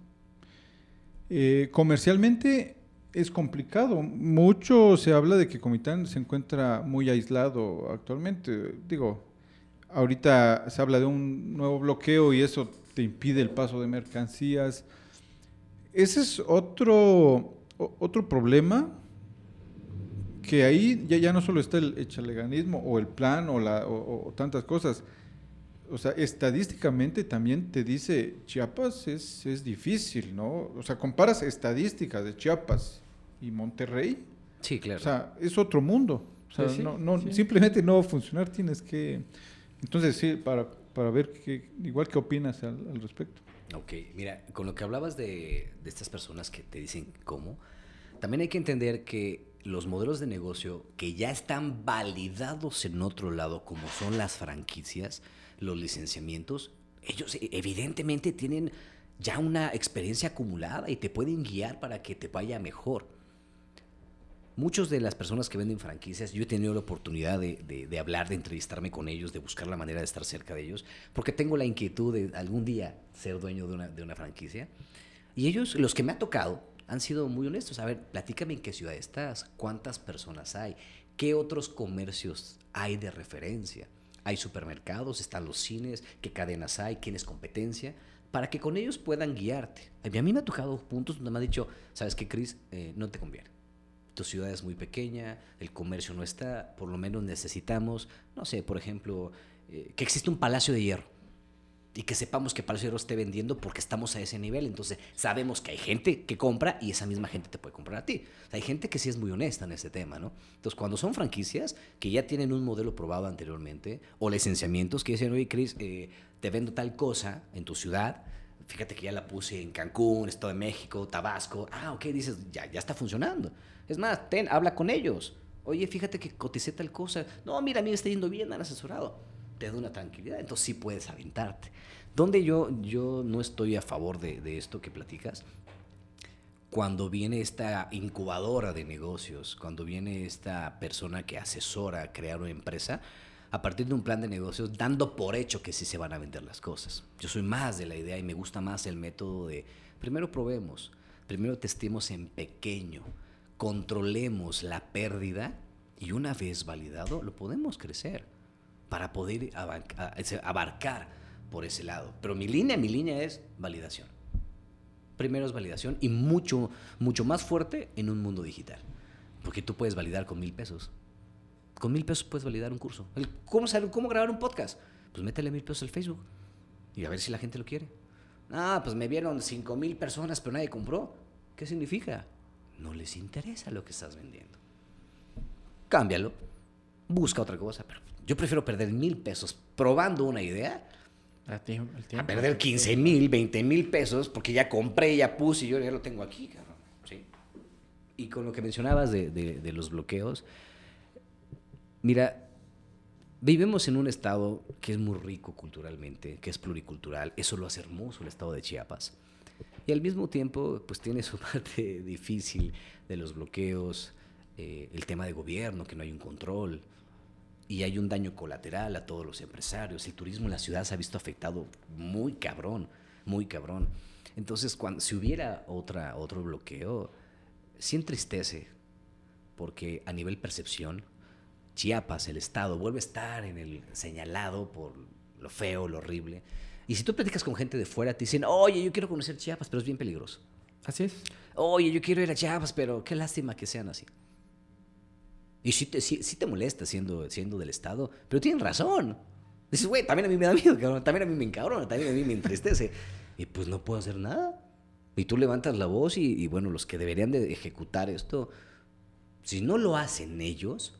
Eh, comercialmente es complicado. Mucho se habla de que Comitán se encuentra muy aislado actualmente. Digo, ahorita se habla de un nuevo bloqueo y eso te impide el paso de mercancías. Ese es otro, otro problema que ahí ya, ya no solo está el echaleganismo o el plan o, la, o, tantas cosas. O sea, estadísticamente también te dice Chiapas es, es difícil, ¿no? O sea, comparas estadísticas de Chiapas y Monterrey. Sí, claro. O sea, es otro mundo. O sea, no, no, simplemente no va a funcionar, tienes que... Entonces, sí, para, para ver qué, igual qué opinas al, al, respecto. Ok, mira, con lo que hablabas de, de estas personas que te dicen cómo, también hay que entender que los modelos de negocio que ya están validados en otro lado, como son las franquicias, los licenciamientos, ellos e, evidentemente tienen ya una experiencia acumulada y te pueden guiar para que te vaya mejor. Muchos de las personas que venden franquicias, yo he tenido la oportunidad de, hablar, de entrevistarme con ellos, de buscar la manera de estar cerca de ellos, porque tengo la inquietud de algún día ser dueño de una, de una franquicia. Y ellos, los que me ha tocado, han sido muy honestos. A ver, platícame en qué ciudad estás, cuántas personas hay, qué otros comercios hay de referencia. Hay supermercados, están los cines, qué cadenas hay, quién es competencia, para que con ellos puedan guiarte. A mí me ha tocado puntos donde me ha dicho, ¿sabes qué, Cris? Eh, no te conviene tu ciudad es muy pequeña, el comercio no está, por lo menos necesitamos, no sé, por ejemplo, eh, que existe un palacio de hierro y que sepamos que Hierro esté vendiendo porque estamos a ese nivel. Entonces sabemos que hay gente que compra y esa misma gente te puede comprar a ti. O sea, hay gente que sí es muy honesta en ese tema, ¿no? Entonces cuando son franquicias que ya tienen un modelo probado anteriormente o licenciamientos que dicen, oye, Cris, eh, te vendo tal cosa en tu ciudad, fíjate que ya la puse en Cancún, Estado de México, Tabasco. Ah, ok, dices, ya, ya está funcionando. Es más, ten, habla con ellos. Oye, fíjate que coticé tal cosa. No, mira, a mí me está yendo bien, han asesorado. Te da una tranquilidad, entonces sí puedes aventarte. Donde yo, yo no estoy a favor de, de esto que platicas, cuando viene esta incubadora de negocios, cuando viene esta persona que asesora a crear una empresa, a partir de un plan de negocios, dando por hecho que sí se van a vender las cosas. Yo soy más de la idea y me gusta más el método de, primero probemos, primero testemos en pequeño, controlemos la pérdida y una vez validado lo podemos crecer para poder abarcar por ese lado. Pero mi línea, mi línea es validación. Primero es validación y mucho, mucho más fuerte en un mundo digital. Porque tú puedes validar con mil pesos. Con mil pesos puedes validar un curso. ¿Cómo, saber, ¿Cómo grabar un podcast? Pues métele mil pesos al Facebook y a ver si la gente lo quiere. Ah, pues me vieron cinco mil personas, pero nadie compró. ¿Qué significa? No les interesa lo que estás vendiendo. Cámbialo. Busca otra cosa. Pero yo prefiero perder mil pesos probando una idea a, perder 15 mil, 20 mil pesos porque ya compré, ya puse y yo ya lo tengo aquí, cabrón. ¿Sí? Y con lo que mencionabas de, de, de los bloqueos, mira, vivimos en un estado que es muy rico culturalmente, que es pluricultural. Eso lo hace hermoso el estado de Chiapas. Y al mismo tiempo, pues tiene su <laughs> parte difícil de los bloqueos, eh, el tema de gobierno, que no hay un control, y hay un daño colateral a todos los empresarios. El turismo en la ciudad se ha visto afectado muy cabrón, muy cabrón. Entonces, cuando, si hubiera otra, otro bloqueo, sí entristece, porque a nivel percepción, Chiapas, el Estado, vuelve a estar en el señalado por lo feo, lo horrible. Y si tú platicas con gente de fuera, te dicen, oye, yo quiero conocer Chiapas, pero es bien peligroso. Así es. Oye, yo quiero ir a Chiapas, pero qué lástima que sean así. Y sí te, sí, sí te molesta siendo, siendo del Estado, pero tienen razón. Dices, güey, también a mí me da miedo, cabrón. También a mí me encabrona, también a mí me entristece. Y pues no puedo hacer nada. Y tú levantas la voz y, y bueno, los que deberían de ejecutar esto, si no lo hacen ellos,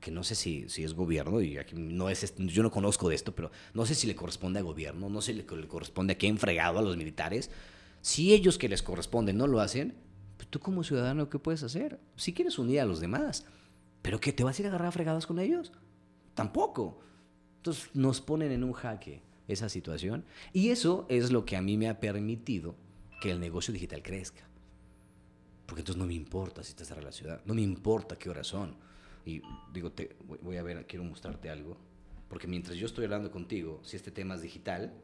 que no sé si, si es gobierno, y aquí no es, yo no conozco de esto, pero no sé si le corresponde a gobierno, no sé si le, le corresponde a quién fregado a los militares. Si ellos que les corresponde no lo hacen, pues tú como ciudadano, ¿qué puedes hacer? Si quieres unir a los demás, pero que te vas a ir a agarrar fregadas con ellos, tampoco. Entonces nos ponen en un jaque esa situación y eso es lo que a mí me ha permitido que el negocio digital crezca. Porque entonces no me importa si estás cerrada la ciudad, no me importa qué horas son. Y digo, te, voy a ver, quiero mostrarte algo. Porque mientras yo estoy hablando contigo, si este tema es digital,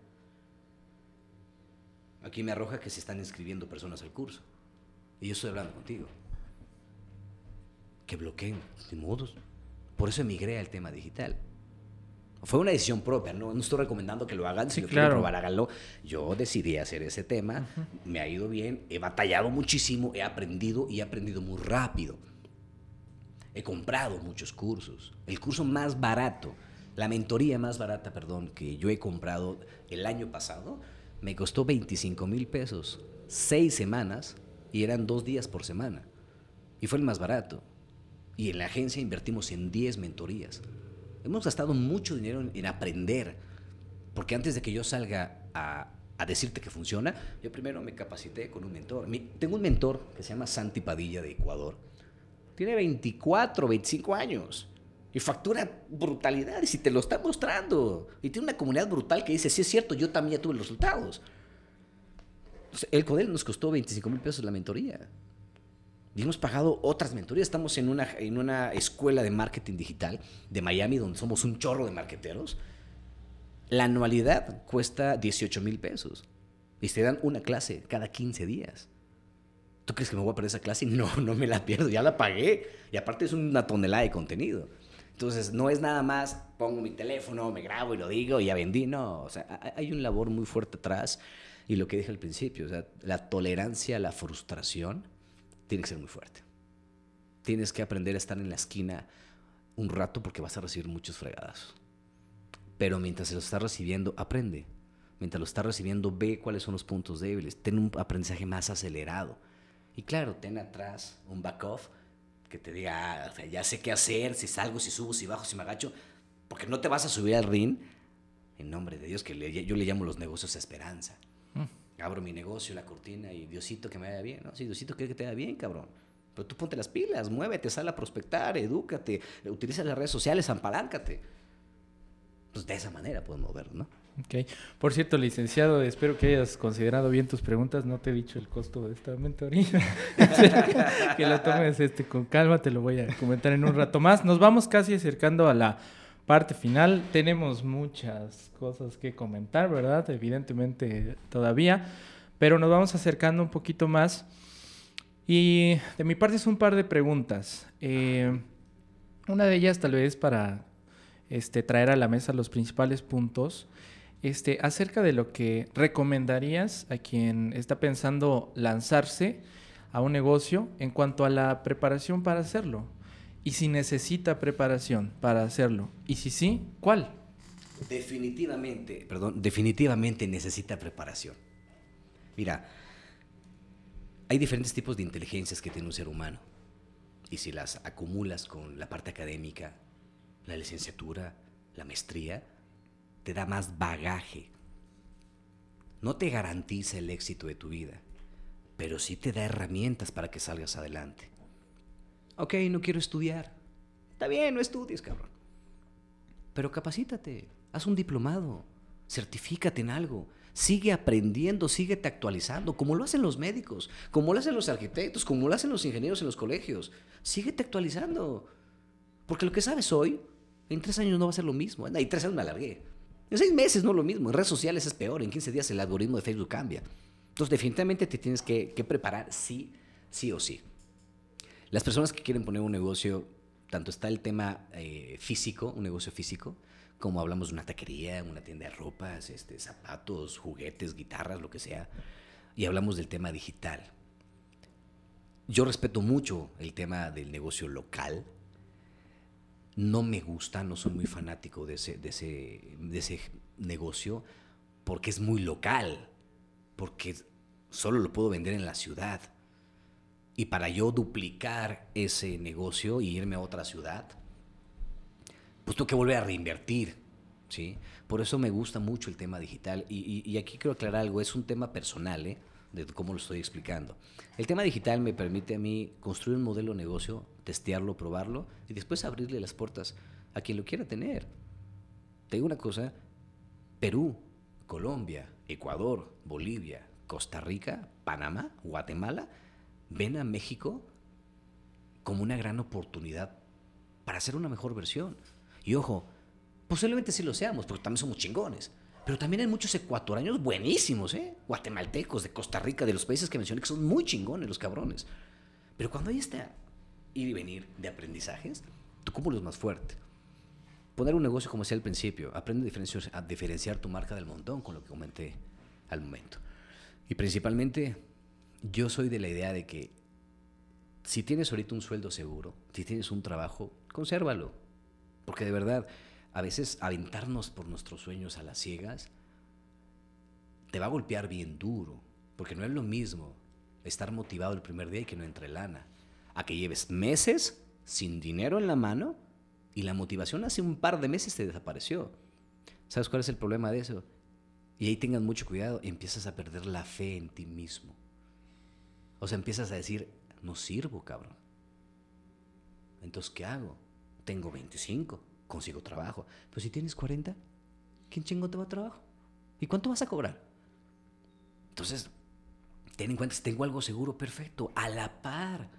aquí me arroja que se están inscribiendo personas al curso. Y yo estoy hablando contigo. Que bloqueen, de modos. Por eso emigré al tema digital. Fue una decisión propia, no, no estoy recomendando que lo hagan, si lo quieren probar, háganlo. Yo decidí hacer ese tema, me ha ido bien, he batallado muchísimo, he aprendido y he aprendido muy rápido. He comprado muchos cursos. El curso más barato, la mentoría más barata, perdón, que yo he comprado el año pasado, me costó 25 mil pesos, seis semanas, y eran dos días por semana. Y fue el más barato. Y en la agencia invertimos en 10 mentorías. Hemos gastado mucho dinero en, aprender, porque antes de que yo salga a, decirte que funciona, yo primero me capacité con un mentor. tengo un mentor que se llama Santi Padilla de Ecuador. Tiene 24, 25 años y factura brutalidades y te lo está mostrando. Y tiene una comunidad brutal que dice, sí es cierto, yo también ya tuve los resultados. el Codel nos costó 25 mil pesos la mentoría. Y hemos pagado otras mentorías. Estamos en una, en una escuela de marketing digital de Miami, donde somos un chorro de marqueteros. La anualidad cuesta 18 mil pesos. Y se dan una clase cada 15 días. ¿Tú crees que me voy a perder esa clase? No, no me la pierdo. Ya la pagué. Y aparte es una tonelada de contenido. Entonces, no es nada más pongo mi teléfono, me grabo y lo digo y ya vendí. No, o sea, hay un labor muy fuerte atrás. Y lo que dije al principio, o sea, la tolerancia a la frustración tiene que ser muy fuerte. Tienes que aprender a estar en la esquina un rato porque vas a recibir muchos fregadas. Pero mientras se lo estás recibiendo, aprende. Mientras lo estás recibiendo, ve cuáles son los puntos débiles. Ten un aprendizaje más acelerado. Y claro, ten atrás un back-off que te diga, ah, ya sé qué hacer, si salgo, si subo, si bajo, si me agacho. Porque no te vas a subir al ring, en nombre de Dios, que yo le llamo los negocios esperanza abro mi negocio, la cortina y Diosito que me vaya bien, ¿no? Sí, Diosito quiere que te vaya bien, cabrón. Pero tú ponte las pilas, muévete, sal a prospectar, edúcate, utiliza las redes sociales, ampaláncate. Pues de esa manera podemos mover, ¿no? Ok. Por cierto, licenciado, espero que hayas considerado bien tus preguntas. No te he dicho el costo de esta mentoría. <laughs> que lo tomes este, con calma, te lo voy a comentar en un rato más. Nos vamos casi acercando a la parte final. Tenemos muchas cosas que comentar, ¿verdad? Evidentemente todavía, pero nos vamos acercando un poquito más. Y de mi parte es un par de preguntas. Eh, una de ellas tal vez para este, traer a la mesa los principales puntos. Este, acerca de lo que recomendarías a quien está pensando lanzarse a un negocio en cuanto a la preparación para hacerlo y si necesita preparación para hacerlo. Y si sí, ¿cuál? Definitivamente, perdón, definitivamente necesita preparación. Mira, hay diferentes tipos de inteligencias que tiene un ser humano. Y si las acumulas con la parte académica, la licenciatura, la maestría, te da más bagaje. No te garantiza el éxito de tu vida, pero sí te da herramientas para que salgas adelante. Ok, no quiero estudiar. Está bien, no estudies, cabrón. Pero capacítate, haz un diplomado, certifícate en algo, sigue aprendiendo, síguete actualizando, como lo hacen los médicos, como lo hacen los arquitectos, como lo hacen los ingenieros en los colegios. Síguete actualizando. Porque lo que sabes hoy, en tres años no va a ser lo mismo. Y tres años me alargué. En seis meses no es lo mismo. En redes sociales es peor. En 15 días el algoritmo de Facebook cambia. Entonces, definitivamente te tienes que, que preparar sí, sí o sí. Las personas que quieren poner un negocio, tanto está el tema eh, físico, un negocio físico, como hablamos de una taquería, una tienda de ropas, este, zapatos, juguetes, guitarras, lo que sea, y hablamos del tema digital. Yo respeto mucho el tema del negocio local. no me gusta, no soy muy fanático de ese, de ese, de ese negocio porque es muy local, porque solo lo puedo vender en la ciudad. Y para yo duplicar ese negocio y irme a otra ciudad, pues tengo que volver a reinvertir. ¿sí? Por eso me gusta mucho el tema digital. Y, aquí quiero aclarar algo, es un tema personal, ¿eh? de cómo lo estoy explicando. El tema digital me permite a mí construir un modelo de negocio, testearlo, probarlo y después abrirle las puertas a quien lo quiera tener. Te una cosa, Perú, Colombia, Ecuador, Bolivia, Costa Rica, Panamá, Guatemala, ven a México como una gran oportunidad para hacer una mejor versión. Y ojo, posiblemente sí lo seamos, porque también somos chingones. Pero también hay muchos ecuatorianos buenísimos, ¿eh? Guatemaltecos, de Costa Rica, de los países que mencioné, que son muy chingones los cabrones. Pero cuando hay este ir y venir de aprendizajes, tu cúmulo es más fuerte. Poner un negocio como decía al principio, aprende a diferenciar, a diferenciar tu marca del montón con lo que comenté al momento. Y principalmente, yo soy de la idea de que si tienes ahorita un sueldo seguro, si tienes un trabajo, consérvalo. Porque de verdad, a veces aventarnos por nuestros sueños a las ciegas te va a golpear bien duro. Porque no es lo mismo estar motivado el primer día y que no entre lana. A que lleves meses sin dinero en la mano y la motivación hace un par de meses te desapareció. ¿Sabes cuál es el problema de eso? Y ahí tengan mucho cuidado, empiezas a perder la fe en ti mismo. O sea, empiezas a decir, no sirvo, cabrón. Entonces, ¿qué hago? Tengo 25, consigo trabajo. Pero si tienes 40, ¿quién chingo te va a trabajo? ¿Y cuánto vas a cobrar? Entonces, ten en cuenta, si tengo algo seguro, perfecto, a la par.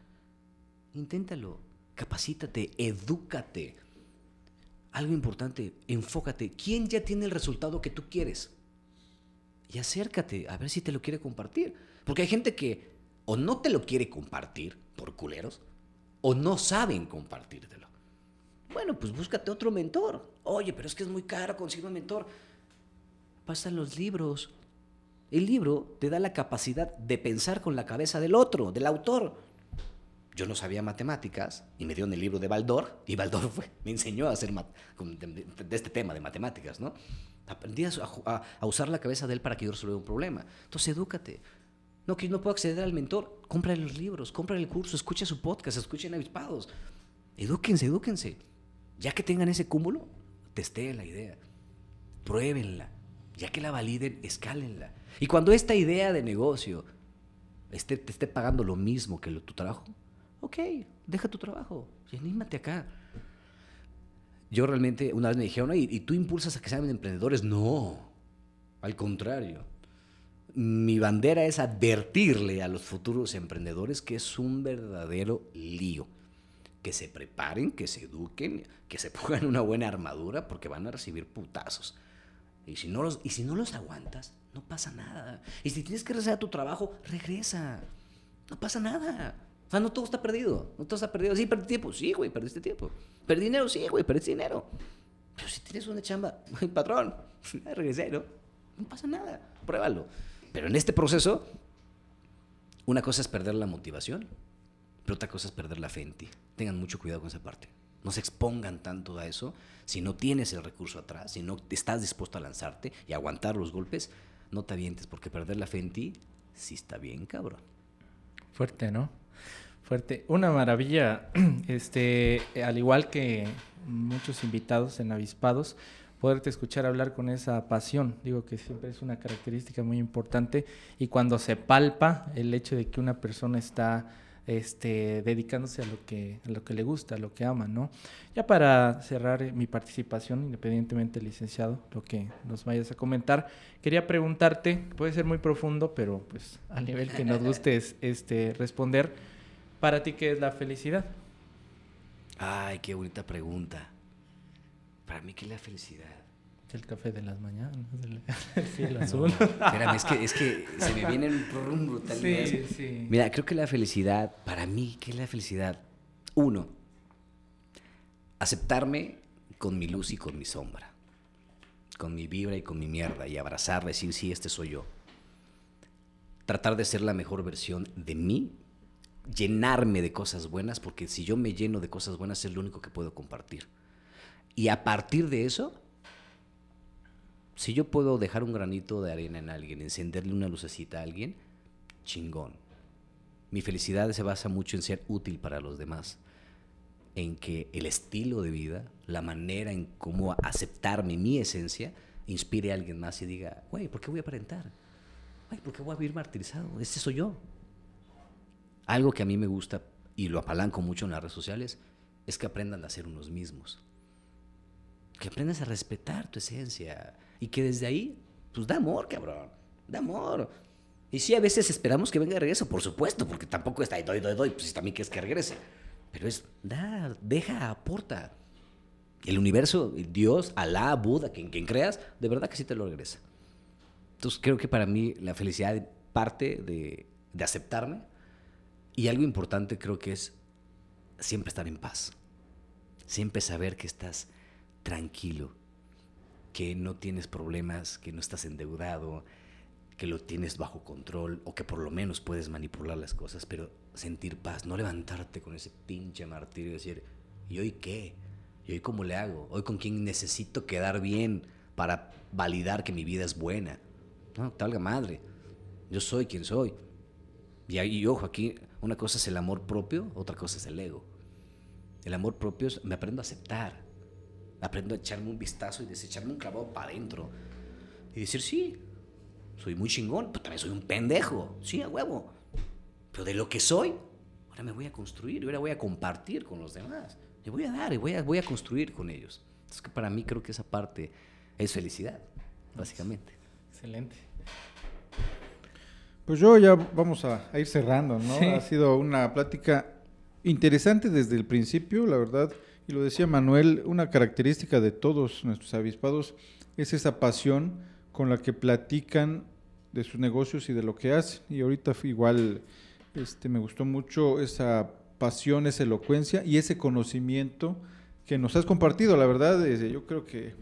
Inténtalo, capacítate, edúcate. Algo importante, enfócate. ¿Quién ya tiene el resultado que tú quieres? y acércate a ver si te lo quiere compartir. Porque hay gente que o no te lo quiere compartir por culeros o no saben compartírtelo. Bueno, pues búscate otro mentor. Oye, pero es que es muy caro conseguir un mentor. Pasan los libros. El libro te da la capacidad de pensar con la cabeza del otro, del autor. Yo no sabía matemáticas y me dio en el libro de Baldor y Baldor me enseñó a hacer de este tema de matemáticas, ¿no? Aprendí a, usar la cabeza de él para que yo resuelva un problema. Entonces, edúcate. No, que no puedo acceder al mentor. Compra los libros, compra el curso, escucha su podcast, escuchen avispados. Edúquense, edúquense. Ya que tengan ese cúmulo, testeen la idea. Pruébenla. Ya que la validen, escálenla. Y cuando esta idea de negocio esté, te esté pagando lo mismo que tu trabajo, ok, deja tu trabajo y anímate acá yo realmente, una vez me dijeron, ¿y, tú impulsas a que sean emprendedores? No, al contrario. Mi bandera es advertirle a los futuros emprendedores que es un verdadero lío. Que se preparen, que se eduquen, que se <laughs> pongan una buena armadura porque van a recibir putazos. Y si no los, y si no los aguantas, no pasa nada. Y si tienes que regresar a tu trabajo, regresa. No pasa nada. O sea, no todo está perdido. No todo está perdido. Sí, perdí tiempo. Sí, güey, perdiste tiempo. Perdí dinero. Sí, güey, perdiste dinero. Pero si tienes una chamba, <laughs> patrón, <laughs> regresé, ¿no? No pasa nada. Pruébalo. Pero en este proceso, una cosa es perder la motivación, pero otra cosa es perder la fe en ti. Tengan mucho cuidado con esa parte. No se expongan tanto a eso. Si no tienes el recurso atrás, si no estás dispuesto a lanzarte y aguantar los golpes, no te avientes, porque perder la fe en ti sí está bien, cabrón. Fuerte, ¿no? Fuerte. Una maravilla, <clears throat> este, al igual que muchos invitados en Avispados, poderte escuchar hablar con esa pasión. Digo que siempre es una característica muy importante y cuando se palpa el hecho de que una persona está este, dedicándose a lo, que, a lo que le gusta, a lo que ama, ¿no? Ya para cerrar mi participación, independientemente licenciado, lo que nos vayas a comentar, quería preguntarte, puede ser muy profundo, pero pues a nivel que nos guste este, responder, ¿Para ti qué es la felicidad? Ay, qué bonita pregunta. Para mí, ¿qué es la felicidad? El café de las mañanas, el <laughs> <laughs> cielo azul. espérame, es que, es que se me viene un brutal. Sí, sí. Mira, creo que la felicidad, para mí, ¿qué es la felicidad? Uno, aceptarme con mi luz y con mi sombra, con mi vibra y con mi mierda, y abrazarla, decir, sí, este soy yo. Tratar de ser la mejor versión de mí llenarme de cosas buenas, porque si yo me lleno de cosas buenas es lo único que puedo compartir. Y a partir de eso, si yo puedo dejar un granito de arena en alguien, encenderle una lucecita a alguien, chingón. Mi felicidad se basa mucho en ser útil para los demás, en que el estilo de vida, la manera en cómo aceptarme, mi esencia, inspire a alguien más y diga, güey, ¿por qué voy a aparentar? Güey, ¿por qué voy a vivir martirizado? Ese soy yo. Algo que a mí me gusta y lo apalanco mucho en las redes sociales es que aprendan a ser unos mismos. Que aprendas a respetar tu esencia y que desde ahí, pues da amor, cabrón. Da amor. Y sí, a veces esperamos que venga de regreso, por supuesto, porque tampoco está ahí, doy, doy, doy, pues también quieres que regrese. Pero es, da, deja, aporta. El universo, Dios, Alá, Buda, quien, quien creas, de verdad que sí te lo regresa. Entonces creo que para mí la felicidad parte de aceptarme y algo importante creo que es siempre estar en paz. Siempre saber que estás tranquilo, que no tienes problemas, que no estás endeudado, que lo tienes bajo control o que por lo menos puedes manipular las cosas, pero sentir paz, no levantarte con ese pinche martirio y decir, ¿y hoy qué? ¿Y hoy cómo le hago? ¿Hoy con quién necesito quedar bien para validar que mi vida es buena? No, talga madre. Yo soy quien soy. Y ahí, ojo, aquí una cosa es el amor propio, otra cosa es el ego. El amor propio es, me aprendo a aceptar. Aprendo a echarme un vistazo y desecharme un clavado para adentro. Y decir, sí, soy muy chingón, pero también soy un pendejo. Sí, a huevo. Pero de lo que soy, ahora me voy a construir, ahora voy a compartir con los demás. Le voy a dar y voy a, voy a construir con ellos. Entonces, que para mí creo que esa parte es felicidad, básicamente. Excelente. Pues yo ya vamos a, ir cerrando, ¿no? Ha sido una plática interesante desde el principio, la verdad, y lo decía Manuel, una característica de todos nuestros avispados es esa pasión con la que platican de sus negocios y de lo que hacen. Y ahorita igual este, me gustó mucho esa pasión, esa elocuencia y ese conocimiento que nos has compartido. La verdad, yo creo que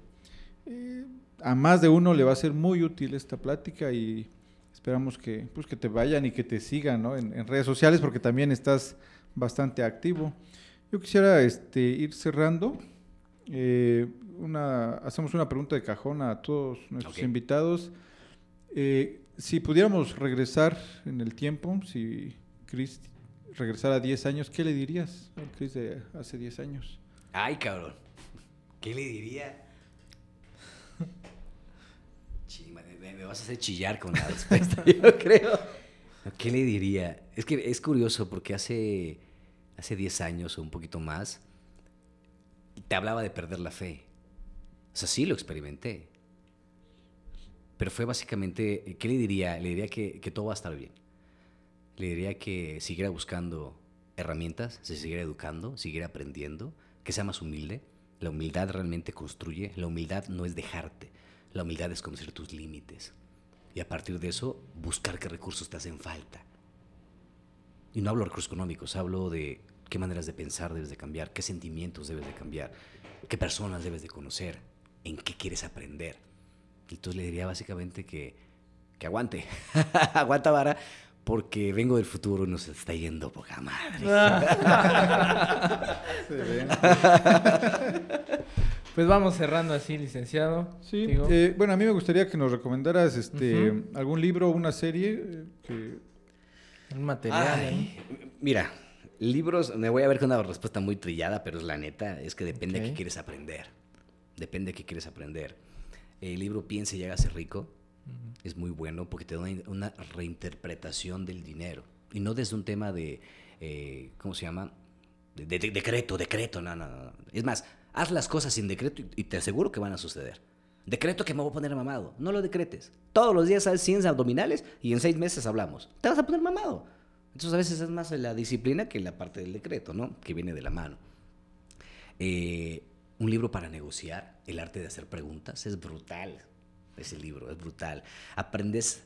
eh, a más de uno le va a ser muy útil esta plática y Esperamos que, pues, que te vayan y que te sigan en, redes sociales porque también estás bastante activo. Yo quisiera este, ir cerrando. Eh, una, hacemos una pregunta de cajón a todos nuestros invitados. Eh, si pudiéramos regresar en el tiempo, si Chris regresara 10 años, ¿qué le dirías al Chris de hace 10 años? Ay, cabrón. ¿Qué le diría? me, vas a hacer chillar con la respuesta, <laughs> yo creo. ¿Qué le diría? Es que es curioso porque hace, hace 10 años o un poquito más, te hablaba de perder la fe. O sea, sí lo experimenté. Pero fue básicamente, ¿qué le diría? Le diría que, todo va a estar bien. Le diría que siguiera buscando herramientas, se siguiera educando, siguiera aprendiendo, que sea más humilde. La humildad realmente construye, la humildad no es dejarte, la humildad es conocer tus límites y a partir de eso buscar qué recursos te hacen falta. Y no hablo de recursos económicos, hablo de qué maneras de pensar debes de cambiar, qué sentimientos debes de cambiar, qué personas debes de conocer, en qué quieres aprender. Entonces le diría básicamente que, que aguante, <laughs> aguanta vara, porque vengo del futuro y nos está yendo poca madre. <laughs> Pues vamos cerrando así, licenciado. Sí, eh, bueno, a mí me gustaría que nos recomendaras este, algún libro o una serie que... Un material. Mira, libros, me voy a ver con una respuesta muy trillada, pero es la neta, es que depende de qué quieres aprender. Depende de qué quieres aprender. El libro Piense y hágase rico es muy bueno porque te da una, reinterpretación del dinero. Y no desde un tema de, eh, ¿cómo se llama? De, decreto, decreto, no, no, no. Es más, Haz las cosas sin decreto y te aseguro que van a suceder. Decreto que me voy a poner mamado. No lo decretes. Todos los días haces 100 abdominales y en seis meses hablamos. Te vas a poner mamado. Entonces a veces es más la disciplina que la parte del decreto, ¿no? Que viene de la mano. Eh, un libro para negociar, el arte de hacer preguntas, es brutal. Ese libro es brutal. Aprendes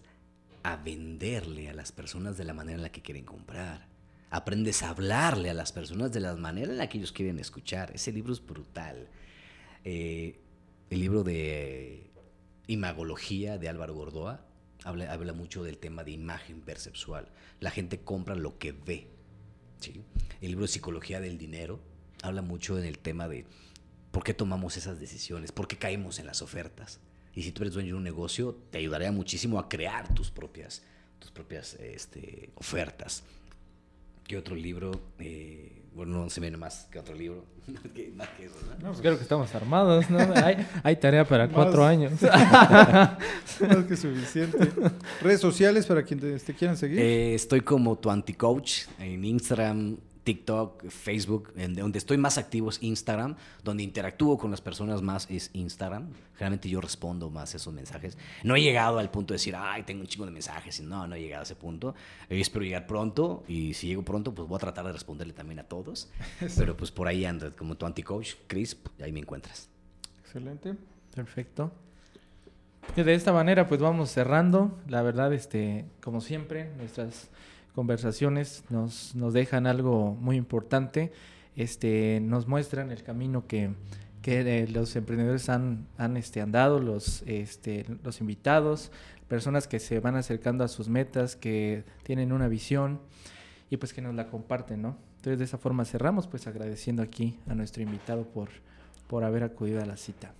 a venderle a las personas de la manera en la que quieren comprar aprendes a hablarle a las personas de la manera en la que ellos quieren escuchar. Ese libro es brutal. Eh, el libro de Imagología de Álvaro Gordoa habla, habla, mucho del tema de imagen perceptual. La gente compra lo que ve. El libro de Psicología del Dinero habla mucho en el tema de ¿Por qué tomamos esas decisiones? ¿Por qué caemos en las ofertas? Y si tú eres dueño de un negocio, te ayudaría muchísimo a crear tus propias, tus propias este, ofertas. ¿Qué otro libro? Eh, bueno, no se viene más que otro libro. <laughs> más que eso, ¿no? no pues creo que estamos armados, ¿no? hay, hay, tarea para cuatro años. <laughs> <laughs> más que suficiente. ¿Redes sociales para quienes te quieran seguir? Eh, estoy como tu anti-coach en Instagram, TikTok, Facebook, en donde estoy más activo es Instagram, donde interactúo con las personas más es Instagram. Generalmente yo respondo más esos mensajes. No he llegado al punto de decir, ay, tengo un chingo de mensajes. No, no he llegado a ese punto. Eh, espero llegar pronto y si llego pronto, pues voy a tratar de responderle también a todos. <laughs> Pero pues por ahí ando, como tu anti-coach, Chris, ahí me encuentras. Excelente. Perfecto. Y de esta manera, pues vamos cerrando. La verdad, este, como siempre, nuestras conversaciones nos, nos dejan algo muy importante, este, nos muestran el camino que, que eh, los emprendedores han, han este, andado, los, este, los invitados, personas que se van acercando a sus metas, que tienen una visión y pues que nos la comparten, ¿no? Entonces de esa forma cerramos pues agradeciendo aquí a nuestro invitado por, por haber acudido a la cita.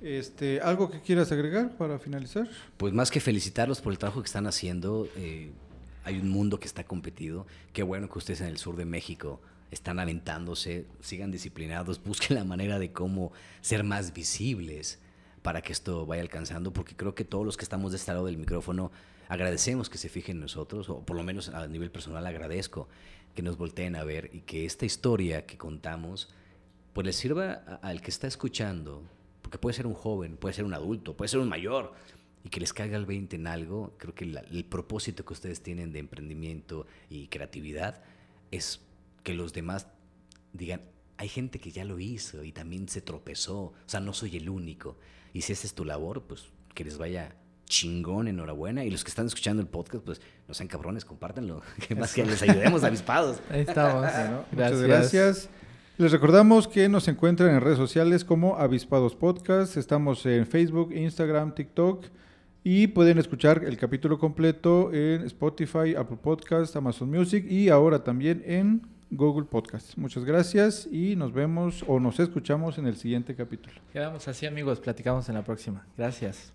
Este, ¿Algo que quieras agregar para finalizar? Pues más que felicitarlos por el trabajo que están haciendo, eh, hay un mundo que está competido. Qué bueno que ustedes en el sur de México están aventándose, sigan disciplinados, <laughs> busquen la manera de cómo ser más visibles para que esto vaya alcanzando, porque creo que todos los que estamos de este lado del micrófono agradecemos que se fijen en nosotros, o por lo menos a nivel personal agradezco que nos volteen a ver y que esta historia que contamos pues les sirva al que está escuchando, porque puede ser un joven, puede ser un adulto, puede ser un mayor, y que les caiga el 20 en algo, creo que el propósito que ustedes tienen de emprendimiento y creatividad es que los demás digan, hay gente que ya lo hizo y también se tropezó, o sea, no soy el único. Y si esa es tu labor, pues que les vaya chingón, enhorabuena. Y los que están escuchando el podcast, pues no sean cabrones, compártanlo. <laughs> Que más que les ayudemos avispados. Ahí estamos. Gracias. Muchas gracias. Les recordamos que nos encuentran en redes sociales como Avispados Podcast. Estamos en Facebook, Instagram, TikTok. Y pueden escuchar el capítulo completo en Spotify, Apple Podcast, Amazon Music y ahora también en Google Podcast. Muchas gracias y nos vemos o nos escuchamos en el siguiente capítulo. Quedamos así amigos, platicamos en la próxima. Gracias.